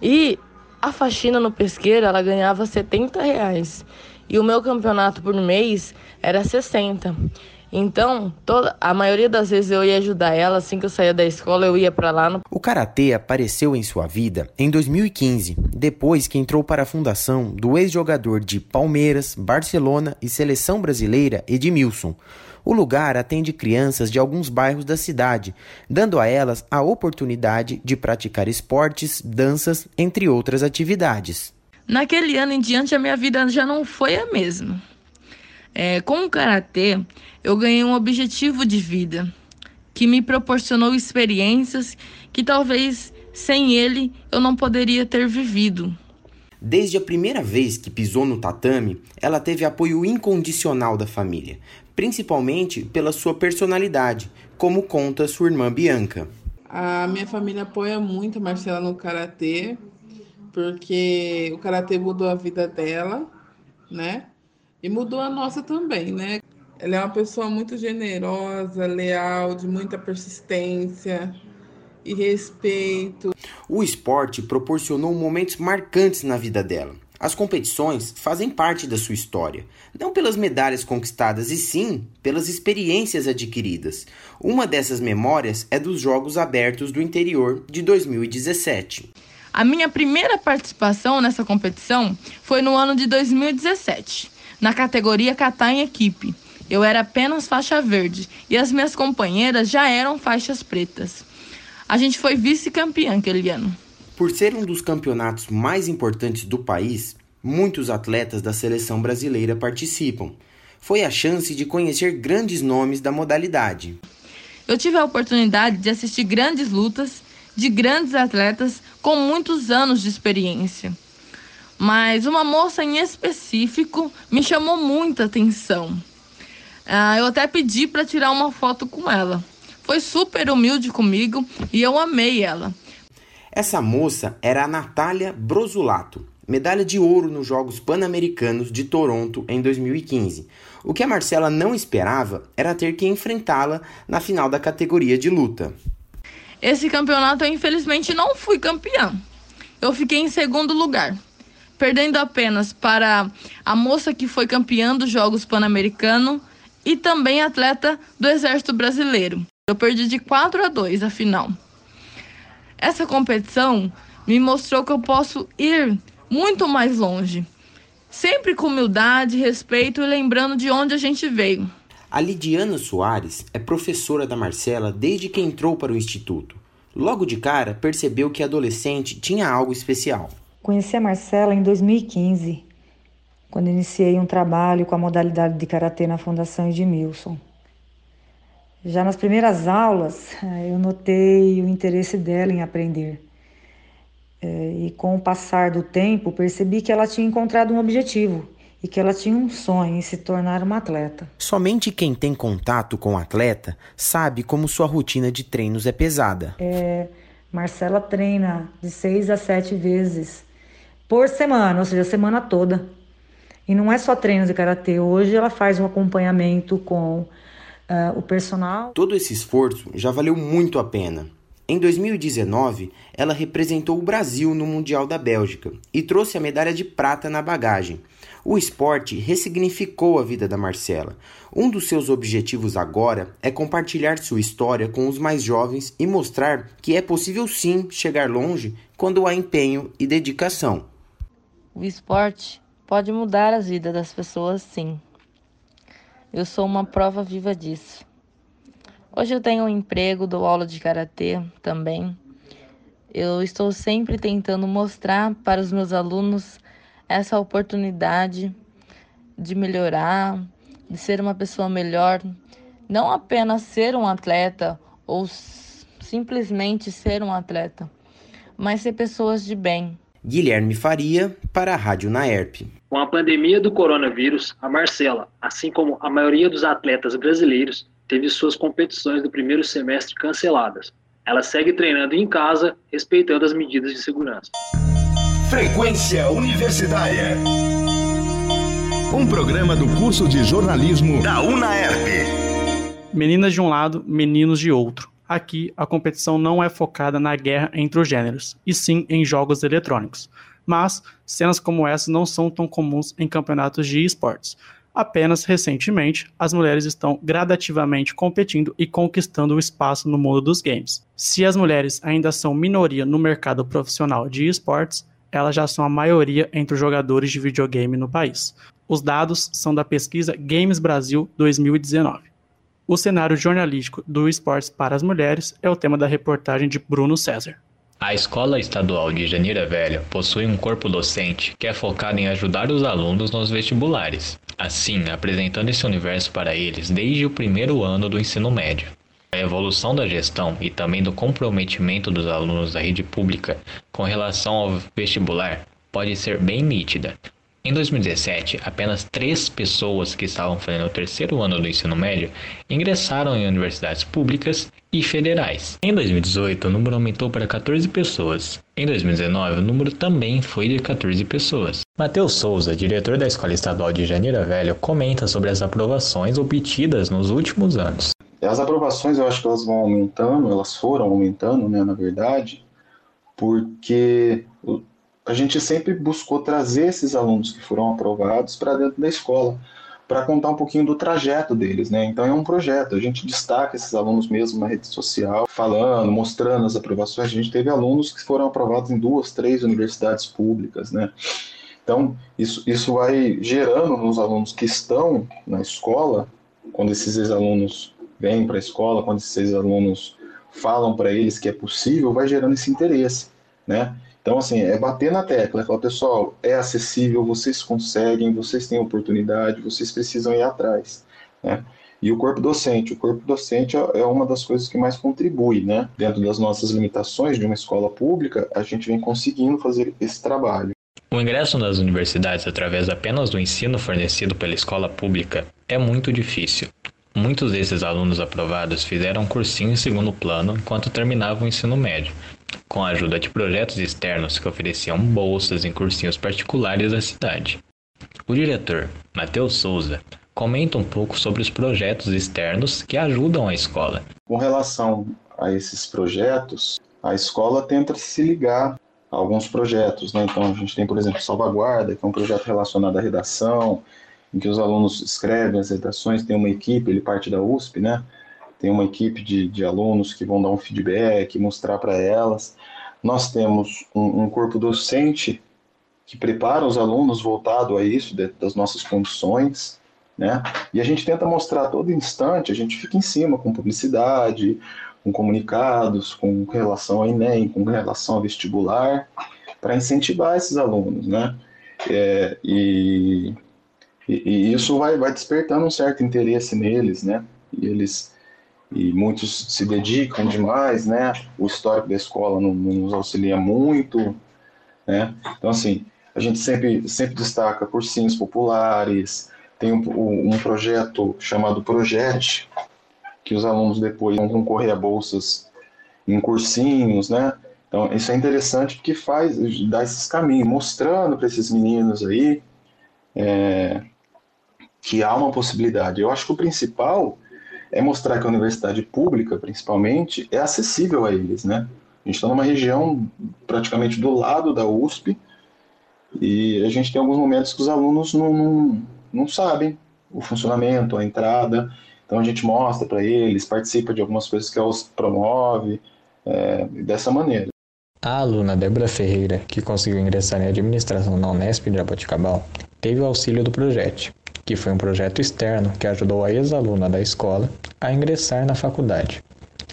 E a faxina no pesqueiro ela ganhava 70 reais. E o meu campeonato por mês era 60. Então, toda, a maioria das vezes eu ia ajudar ela, assim que eu saía da escola, eu ia para lá. No... O karatê apareceu em sua vida em 2015, depois que entrou para a fundação do ex-jogador de Palmeiras, Barcelona e seleção brasileira Edmilson. O lugar atende crianças de alguns bairros da cidade, dando a elas a oportunidade de praticar esportes, danças, entre outras atividades. Naquele ano em diante, a minha vida já não foi a mesma. É, com o karatê, eu ganhei um objetivo de vida que me proporcionou experiências que talvez sem ele eu não poderia ter vivido. Desde a primeira vez que pisou no tatame, ela teve apoio incondicional da família, principalmente pela sua personalidade, como conta sua irmã Bianca. A minha família apoia muito a Marcela no karatê, porque o karatê mudou a vida dela, né? E mudou a nossa também, né? Ela é uma pessoa muito generosa, leal, de muita persistência e respeito. O esporte proporcionou momentos marcantes na vida dela. As competições fazem parte da sua história, não pelas medalhas conquistadas, e sim pelas experiências adquiridas. Uma dessas memórias é dos Jogos Abertos do Interior de 2017. A minha primeira participação nessa competição foi no ano de 2017 na categoria Catar em equipe. Eu era apenas faixa verde e as minhas companheiras já eram faixas pretas. A gente foi vice-campeã aquele ano. Por ser um dos campeonatos mais importantes do país, muitos atletas da seleção brasileira participam. Foi a chance de conhecer grandes nomes da modalidade. Eu tive a oportunidade de assistir grandes lutas de grandes atletas com muitos anos de experiência mas uma moça em específico me chamou muita atenção. Ah, eu até pedi para tirar uma foto com ela. Foi super humilde comigo e eu amei ela. Essa moça era a Natália Brosulato, medalha de ouro nos Jogos Pan-Americanos de Toronto em 2015. O que a Marcela não esperava era ter que enfrentá-la na final da categoria de luta. Esse campeonato eu infelizmente não fui campeã. Eu fiquei em segundo lugar perdendo apenas para a moça que foi campeã dos Jogos Pan-Americano e também atleta do Exército Brasileiro. Eu perdi de 4 a 2 a final. Essa competição me mostrou que eu posso ir muito mais longe, sempre com humildade, respeito e lembrando de onde a gente veio. A Lidiana Soares é professora da Marcela desde que entrou para o instituto. Logo de cara, percebeu que a adolescente tinha algo especial. Conheci a Marcela em 2015, quando iniciei um trabalho com a modalidade de karatê na Fundação Edmilson. Já nas primeiras aulas, eh, eu notei o interesse dela em aprender. Eh, e com o passar do tempo, percebi que ela tinha encontrado um objetivo e que ela tinha um sonho em se tornar uma atleta. Somente quem tem contato com o atleta sabe como sua rotina de treinos é pesada. É, Marcela treina de seis a sete vezes por semana, ou seja, a semana toda. E não é só treino de karatê. Hoje ela faz um acompanhamento com uh, o personal. Todo esse esforço já valeu muito a pena. Em 2019, ela representou o Brasil no Mundial da Bélgica e trouxe a medalha de prata na bagagem. O esporte ressignificou a vida da Marcela. Um dos seus objetivos agora é compartilhar sua história com os mais jovens e mostrar que é possível sim chegar longe quando há empenho e dedicação. O esporte pode mudar as vidas das pessoas, sim. Eu sou uma prova viva disso. Hoje eu tenho um emprego, dou aula de karatê também. Eu estou sempre tentando mostrar para os meus alunos essa oportunidade de melhorar, de ser uma pessoa melhor, não apenas ser um atleta ou simplesmente ser um atleta, mas ser pessoas de bem Guilherme Faria, para a Rádio Naerp. Com a pandemia do coronavírus, a Marcela, assim como a maioria dos atletas brasileiros, teve suas competições do primeiro semestre canceladas. Ela segue treinando em casa, respeitando as medidas de segurança. Frequência Universitária. Um programa do curso de jornalismo da UNAERP. Meninas de um lado, meninos de outro Aqui, a competição não é focada na guerra entre os gêneros, e sim em jogos eletrônicos. Mas cenas como essa não são tão comuns em campeonatos de esportes. Apenas recentemente, as mulheres estão gradativamente competindo e conquistando o espaço no mundo dos games. Se as mulheres ainda são minoria no mercado profissional de esportes, elas já são a maioria entre os jogadores de videogame no país. Os dados são da pesquisa Games Brasil 2019. O cenário jornalístico do esportes para as mulheres é o tema da reportagem de Bruno César. A Escola Estadual de Janeira Velha possui um corpo docente que é focado em ajudar os alunos nos vestibulares, assim apresentando esse universo para eles desde o primeiro ano do ensino médio. A evolução da gestão e também do comprometimento dos alunos da rede pública com relação ao vestibular pode ser bem nítida, em 2017, apenas três pessoas que estavam fazendo o terceiro ano do ensino médio ingressaram em universidades públicas e federais. Em 2018, o número aumentou para 14 pessoas. Em 2019, o número também foi de 14 pessoas. Matheus Souza, diretor da Escola Estadual de Janeira Velho, comenta sobre as aprovações obtidas nos últimos anos. As aprovações, eu acho que elas vão aumentando, elas foram aumentando, né, na verdade, porque a gente sempre buscou trazer esses alunos que foram aprovados para dentro da escola, para contar um pouquinho do trajeto deles, né? Então é um projeto, a gente destaca esses alunos mesmo na rede social, falando, mostrando as aprovações. A gente teve alunos que foram aprovados em duas, três universidades públicas, né? Então, isso, isso vai gerando nos alunos que estão na escola, quando esses ex-alunos vêm para a escola, quando esses ex-alunos falam para eles que é possível, vai gerando esse interesse, né? Então, assim, é bater na tecla, é falar, pessoal, é acessível, vocês conseguem, vocês têm oportunidade, vocês precisam ir atrás, né? E o corpo docente, o corpo docente é uma das coisas que mais contribui, né? Dentro das nossas limitações de uma escola pública, a gente vem conseguindo fazer esse trabalho. O ingresso nas universidades através apenas do ensino fornecido pela escola pública é muito difícil. Muitos desses alunos aprovados fizeram um cursinho em segundo plano enquanto terminavam o ensino médio, com a ajuda de projetos externos que ofereciam bolsas em cursinhos particulares da cidade. O diretor, Matheus Souza, comenta um pouco sobre os projetos externos que ajudam a escola. Com relação a esses projetos, a escola tenta se ligar a alguns projetos. Né? Então, a gente tem, por exemplo, Salvaguarda, que é um projeto relacionado à redação, em que os alunos escrevem as redações, tem uma equipe, ele parte da USP, né? Tem uma equipe de, de alunos que vão dar um feedback, mostrar para elas. Nós temos um, um, corpo docente que prepara os alunos voltado a isso, de, das nossas condições, né? E a gente tenta mostrar a todo instante, a gente fica em cima com publicidade, com comunicados, com relação ao Enem, com relação ao vestibular, para incentivar esses alunos, né? É, e, e, e, isso vai, vai despertando um certo interesse neles, né? E eles e muitos se dedicam demais, né? O histórico da escola não, não nos auxilia muito, né? Então, assim, a gente sempre, sempre destaca cursinhos populares, tem um, um projeto chamado Projet, que os alunos depois vão concorrer a bolsas em cursinhos, né? Então, isso é interessante porque faz, dá esses caminhos, mostrando para esses meninos aí é, que há uma possibilidade. Eu acho que o principal é mostrar que a universidade pública, principalmente, é acessível a eles, né? A gente está numa região praticamente do lado da USP e a gente tem alguns momentos que os alunos não, não, não sabem o funcionamento, a entrada, então a gente mostra para eles, participa de algumas coisas que a USP promove, é, dessa maneira. A aluna Débora Ferreira, que conseguiu ingressar em administração na Unesp de Jaboticabal, teve o auxílio do projeto, que foi um projeto externo que ajudou a ex-aluna da escola a ingressar na faculdade.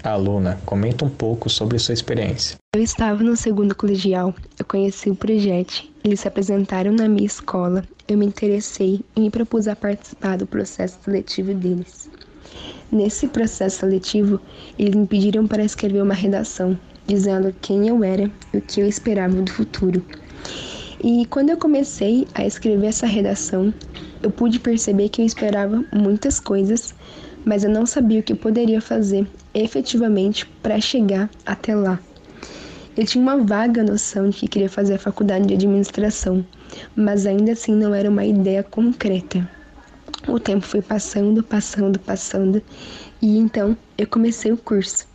A aluna comenta um pouco sobre sua experiência. Eu estava no segundo colegial, eu conheci o projeto, eles se apresentaram na minha escola, eu me interessei e me propus a participar do processo seletivo deles. Nesse processo seletivo, eles me pediram para escrever uma redação, dizendo quem eu era e o que eu esperava do futuro. E quando eu comecei a escrever essa redação, eu pude perceber que eu esperava muitas coisas, mas eu não sabia o que poderia fazer efetivamente para chegar até lá. Eu tinha uma vaga noção de que queria fazer a faculdade de administração, mas ainda assim não era uma ideia concreta. O tempo foi passando, passando, passando, e então eu comecei o curso.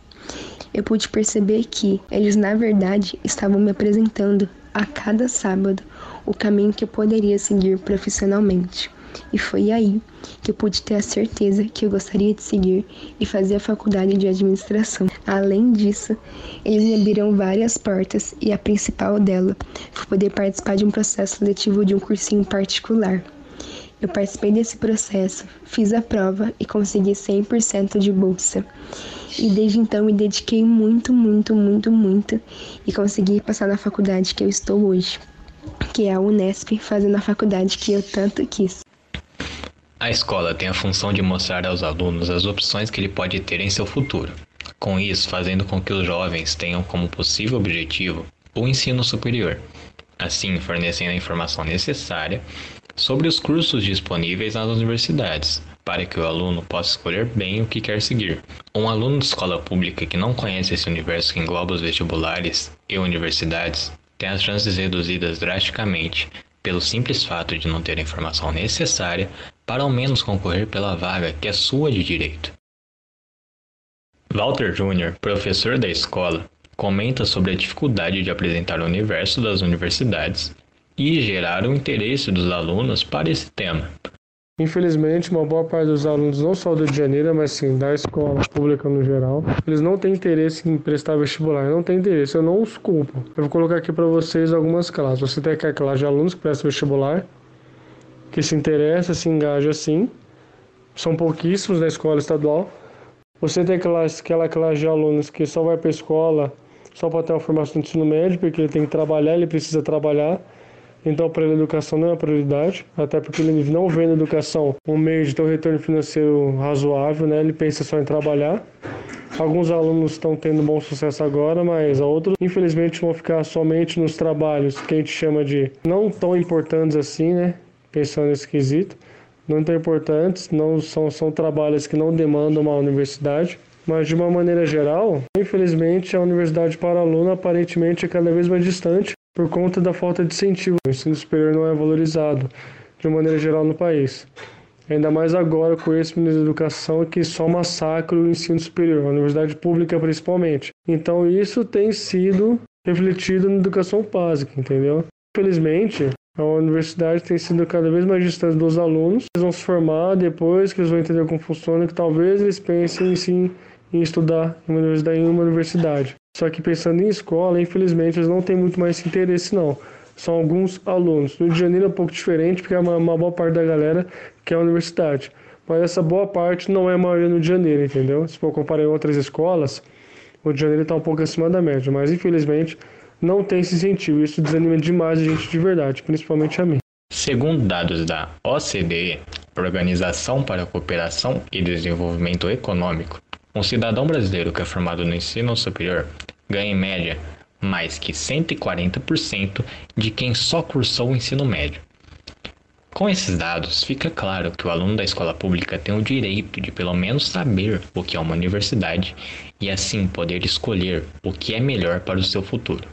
Eu pude perceber que eles, na verdade, estavam me apresentando a cada sábado o caminho que eu poderia seguir profissionalmente. E foi aí que eu pude ter a certeza que eu gostaria de seguir e fazer a faculdade de administração. Além disso, eles me abriram várias portas e a principal dela foi poder participar de um processo seletivo de um cursinho particular. Eu participei desse processo, fiz a prova e consegui 100% de bolsa. E desde então me dediquei muito, muito, muito, muito e consegui passar na faculdade que eu estou hoje, que é a Unesp, fazendo a faculdade que eu tanto quis. A escola tem a função de mostrar aos alunos as opções que ele pode ter em seu futuro. Com isso, fazendo com que os jovens tenham como possível objetivo o ensino superior, assim fornecendo a informação necessária sobre os cursos disponíveis nas universidades, para que o aluno possa escolher bem o que quer seguir. Um aluno de escola pública que não conhece esse universo que engloba os vestibulares e universidades tem as chances reduzidas drasticamente pelo simples fato de não ter a informação necessária para ao menos concorrer pela vaga que é sua de direito. Walter Jr., professor da escola, comenta sobre a dificuldade de apresentar o universo das universidades e gerar o interesse dos alunos para esse tema. Infelizmente, uma boa parte dos alunos, não só do Rio de Janeiro, mas sim da escola pública no geral, eles não têm interesse em prestar vestibular, não têm interesse, eu não os culpo. Eu vou colocar aqui para vocês algumas classes. Você tem aquela classe de alunos que prestam vestibular, que se interessa, se engaja sim, são pouquíssimos na escola estadual. Você tem classe, aquela classe de alunos que só vai para a escola só para ter uma formação de ensino médio, porque ele tem que trabalhar, ele precisa trabalhar então, para ele, a educação não é uma prioridade, até porque ele não vê na educação um meio de ter um retorno financeiro razoável, né? Ele pensa só em trabalhar. Alguns alunos estão tendo bom sucesso agora, mas outros, infelizmente, vão ficar somente nos trabalhos que a gente chama de não tão importantes assim, né? Pensando nesse quesito. Não tão importantes, não são, são trabalhos que não demandam uma universidade. Mas de uma maneira geral, infelizmente, a universidade para aluno aparentemente é cada vez mais distante por conta da falta de incentivo. O ensino superior não é valorizado de uma maneira geral no país. Ainda mais agora com esse ministro da Educação que só massacra o ensino superior, a universidade pública principalmente. Então isso tem sido refletido na educação básica, entendeu? Infelizmente, a universidade tem sido cada vez mais distante dos alunos. Eles vão se formar depois que eles vão entender como funciona, que talvez eles pensem sim em estudar em uma universidade. Só que pensando em escola, infelizmente, eles não têm muito mais interesse, não. São alguns alunos. No Rio de Janeiro é um pouco diferente, porque é uma, uma boa parte da galera que é a universidade. Mas essa boa parte não é a maioria no Rio de Janeiro, entendeu? Se for comparar em outras escolas, o Rio de Janeiro está um pouco acima da média. Mas, infelizmente, não tem esse incentivo. Isso desanima demais a gente de verdade, principalmente a mim. Segundo dados da OCDE, Organização para a Cooperação e Desenvolvimento Econômico, um cidadão brasileiro que é formado no ensino superior ganha em média mais que 140% de quem só cursou o ensino médio. Com esses dados, fica claro que o aluno da escola pública tem o direito de pelo menos saber o que é uma universidade e assim poder escolher o que é melhor para o seu futuro.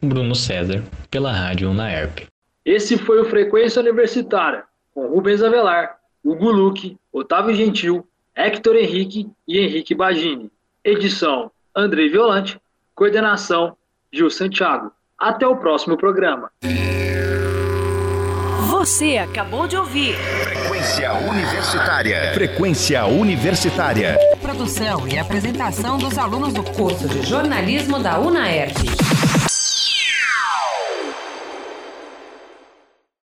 Bruno César, pela Rádio Unaerp. Esse foi o Frequência Universitária, com Rubens Avelar, Hugo Luque, Otávio Gentil, Hector Henrique e Henrique Bagini. Edição: Andrei Violante. Coordenação: Gil Santiago. Até o próximo programa. Você acabou de ouvir Frequência Universitária. Frequência Universitária. Produção e apresentação dos alunos do curso de jornalismo da UNAERP.